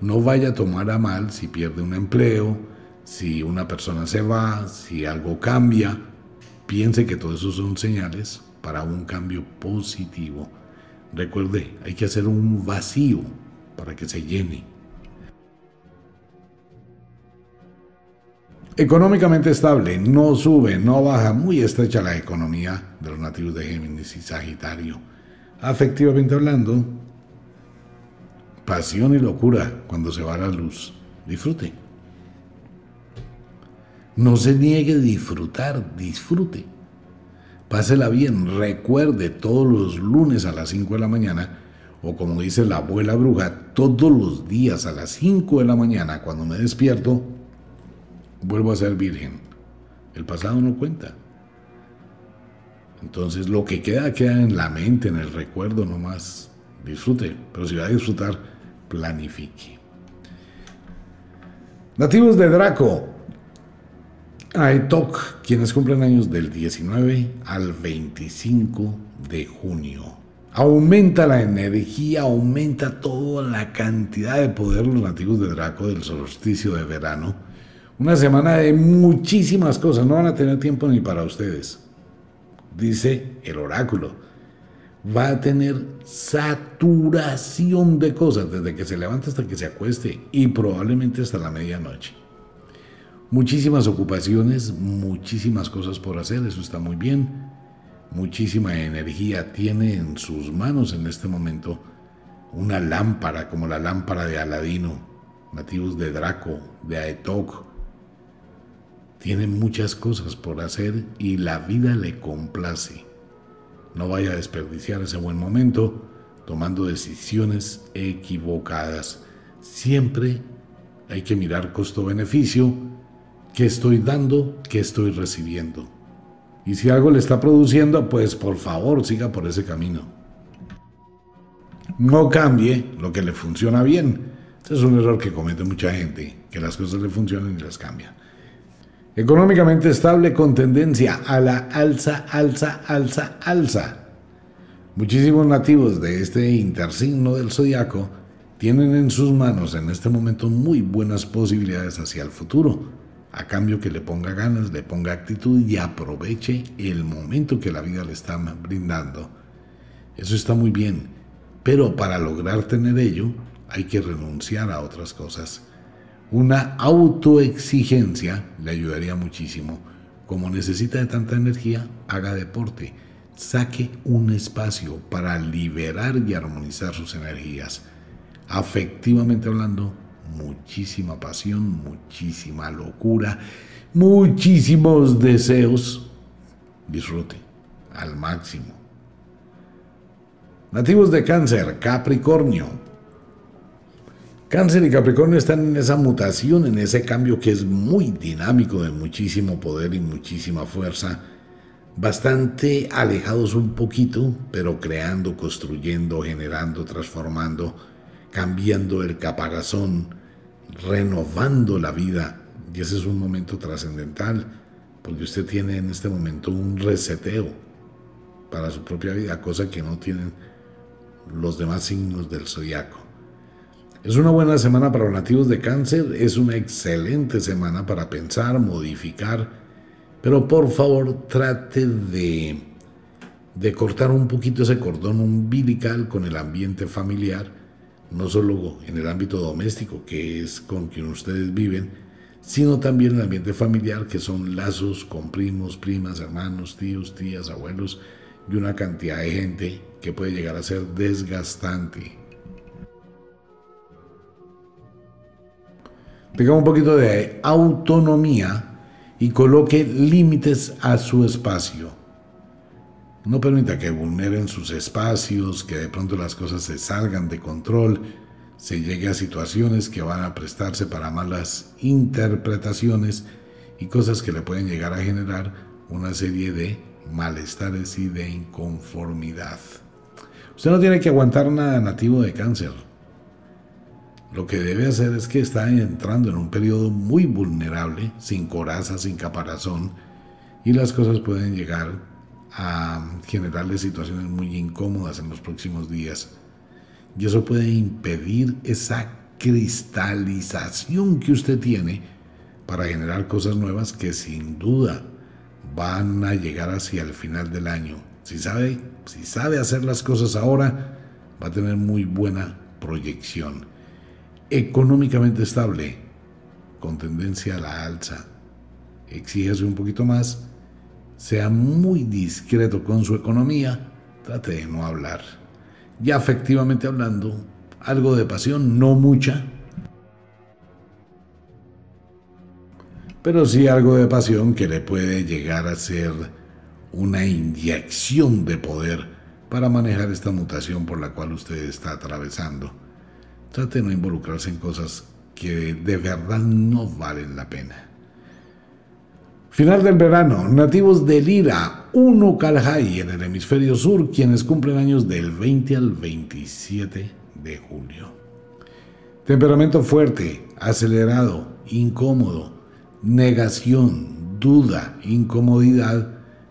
Speaker 1: No vaya a tomar a mal si pierde un empleo, si una persona se va, si algo cambia. Piense que todo eso son señales para un cambio positivo. Recuerde, hay que hacer un vacío para que se llene. Económicamente estable, no sube, no baja, muy estrecha la economía de los nativos de Géminis y Sagitario. Afectivamente hablando, pasión y locura cuando se va la luz. Disfrute. No se niegue a disfrutar, disfrute. Pásela bien, recuerde todos los lunes a las 5 de la mañana, o como dice la abuela bruja, todos los días a las 5 de la mañana cuando me despierto, vuelvo a ser virgen. El pasado no cuenta. Entonces lo que queda queda en la mente, en el recuerdo nomás. Disfrute, pero si va a disfrutar, planifique. Nativos de Draco. Aetok, quienes cumplen años del 19 al 25 de junio. Aumenta la energía, aumenta toda la cantidad de poder los nativos de Draco del solsticio de verano una semana de muchísimas cosas, no van a tener tiempo ni para ustedes. Dice el oráculo. Va a tener saturación de cosas desde que se levanta hasta que se acueste y probablemente hasta la medianoche. Muchísimas ocupaciones, muchísimas cosas por hacer, eso está muy bien. Muchísima energía tiene en sus manos en este momento una lámpara como la lámpara de Aladino, nativos de Draco, de Aetok, tiene muchas cosas por hacer y la vida le complace. No vaya a desperdiciar ese buen momento tomando decisiones equivocadas. Siempre hay que mirar costo-beneficio, qué estoy dando, qué estoy recibiendo. Y si algo le está produciendo, pues por favor siga por ese camino. No cambie lo que le funciona bien. Este es un error que comete mucha gente, que las cosas le funcionan y las cambian. Económicamente estable con tendencia a la alza, alza, alza, alza. Muchísimos nativos de este intersigno del zodiaco tienen en sus manos en este momento muy buenas posibilidades hacia el futuro, a cambio que le ponga ganas, le ponga actitud y aproveche el momento que la vida le está brindando. Eso está muy bien, pero para lograr tener ello hay que renunciar a otras cosas. Una autoexigencia le ayudaría muchísimo. Como necesita de tanta energía, haga deporte. Saque un espacio para liberar y armonizar sus energías. Afectivamente hablando, muchísima pasión, muchísima locura, muchísimos deseos. Disfrute al máximo. Nativos de cáncer, Capricornio. Cáncer y Capricornio están en esa mutación, en ese cambio que es muy dinámico, de muchísimo poder y muchísima fuerza, bastante alejados un poquito, pero creando, construyendo, generando, transformando, cambiando el caparazón, renovando la vida. Y ese es un momento trascendental, porque usted tiene en este momento un reseteo para su propia vida, cosa que no tienen los demás signos del zodiaco. Es una buena semana para los nativos de cáncer, es una excelente semana para pensar, modificar, pero por favor trate de, de cortar un poquito ese cordón umbilical con el ambiente familiar, no solo en el ámbito doméstico, que es con quien ustedes viven, sino también en el ambiente familiar, que son lazos con primos, primas, hermanos, tíos, tías, abuelos y una cantidad de gente que puede llegar a ser desgastante. tenga un poquito de autonomía y coloque límites a su espacio. No permita que vulneren sus espacios, que de pronto las cosas se salgan de control, se llegue a situaciones que van a prestarse para malas interpretaciones y cosas que le pueden llegar a generar una serie de malestares y de inconformidad. Usted no tiene que aguantar nada nativo de cáncer. Lo que debe hacer es que está entrando en un periodo muy vulnerable, sin coraza, sin caparazón, y las cosas pueden llegar a generarle situaciones muy incómodas en los próximos días. Y eso puede impedir esa cristalización que usted tiene para generar cosas nuevas que sin duda van a llegar hacia el final del año. Si sabe, si sabe hacer las cosas ahora, va a tener muy buena proyección económicamente estable, con tendencia a la alza. Exígese un poquito más, sea muy discreto con su economía, trate de no hablar. Ya efectivamente hablando, algo de pasión, no mucha, pero sí algo de pasión que le puede llegar a ser una inyección de poder para manejar esta mutación por la cual usted está atravesando. Trate de no involucrarse en cosas que de verdad no valen la pena. Final del verano, nativos de Lira, uno Calhai en el hemisferio sur, quienes cumplen años del 20 al 27 de julio. Temperamento fuerte, acelerado, incómodo, negación, duda, incomodidad,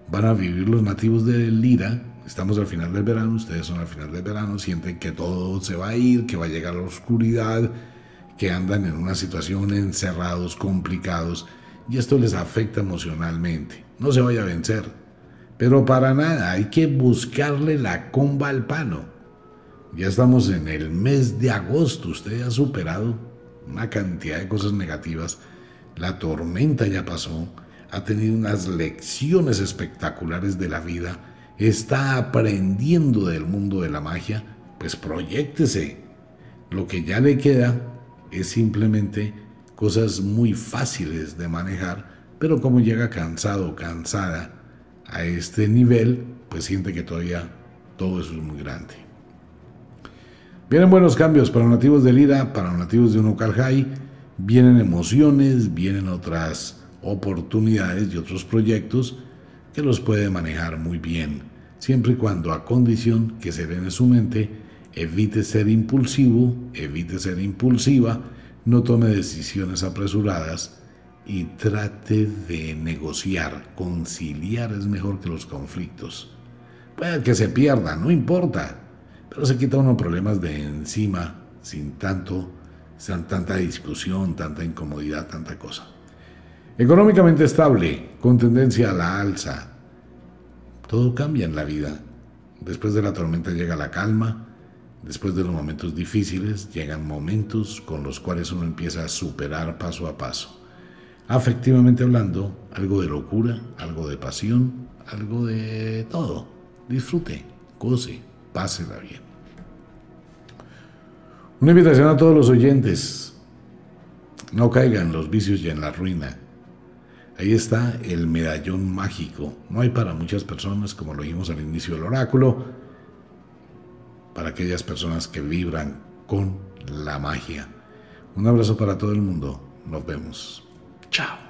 Speaker 1: van a vivir los nativos de Lira. Estamos al final del verano, ustedes son al final del verano, sienten que todo se va a ir, que va a llegar la oscuridad, que andan en una situación encerrados, complicados, y esto les afecta emocionalmente. No se vaya a vencer, pero para nada, hay que buscarle la comba al pano. Ya estamos en el mes de agosto, usted ha superado una cantidad de cosas negativas, la tormenta ya pasó, ha tenido unas lecciones espectaculares de la vida, está aprendiendo del mundo de la magia, pues proyectese. Lo que ya le queda es simplemente cosas muy fáciles de manejar, pero como llega cansado o cansada a este nivel, pues siente que todavía todo eso es muy grande. Vienen buenos cambios para nativos de Lira, para nativos de Unocaljay, vienen emociones, vienen otras oportunidades y otros proyectos que los puede manejar muy bien, siempre y cuando a condición que se en su mente, evite ser impulsivo, evite ser impulsiva, no tome decisiones apresuradas y trate de negociar. Conciliar es mejor que los conflictos. Puede que se pierda, no importa, pero se quita unos problemas de encima sin tanto, sin tanta discusión, tanta incomodidad, tanta cosa. Económicamente estable, con tendencia a la alza. Todo cambia en la vida. Después de la tormenta llega la calma. Después de los momentos difíciles llegan momentos con los cuales uno empieza a superar paso a paso. Afectivamente hablando, algo de locura, algo de pasión, algo de todo. Disfrute, goce, pásela bien. Una invitación a todos los oyentes. No caigan los vicios y en la ruina. Ahí está el medallón mágico. No hay para muchas personas, como lo dijimos al inicio del oráculo, para aquellas personas que vibran con la magia. Un abrazo para todo el mundo. Nos vemos. Chao.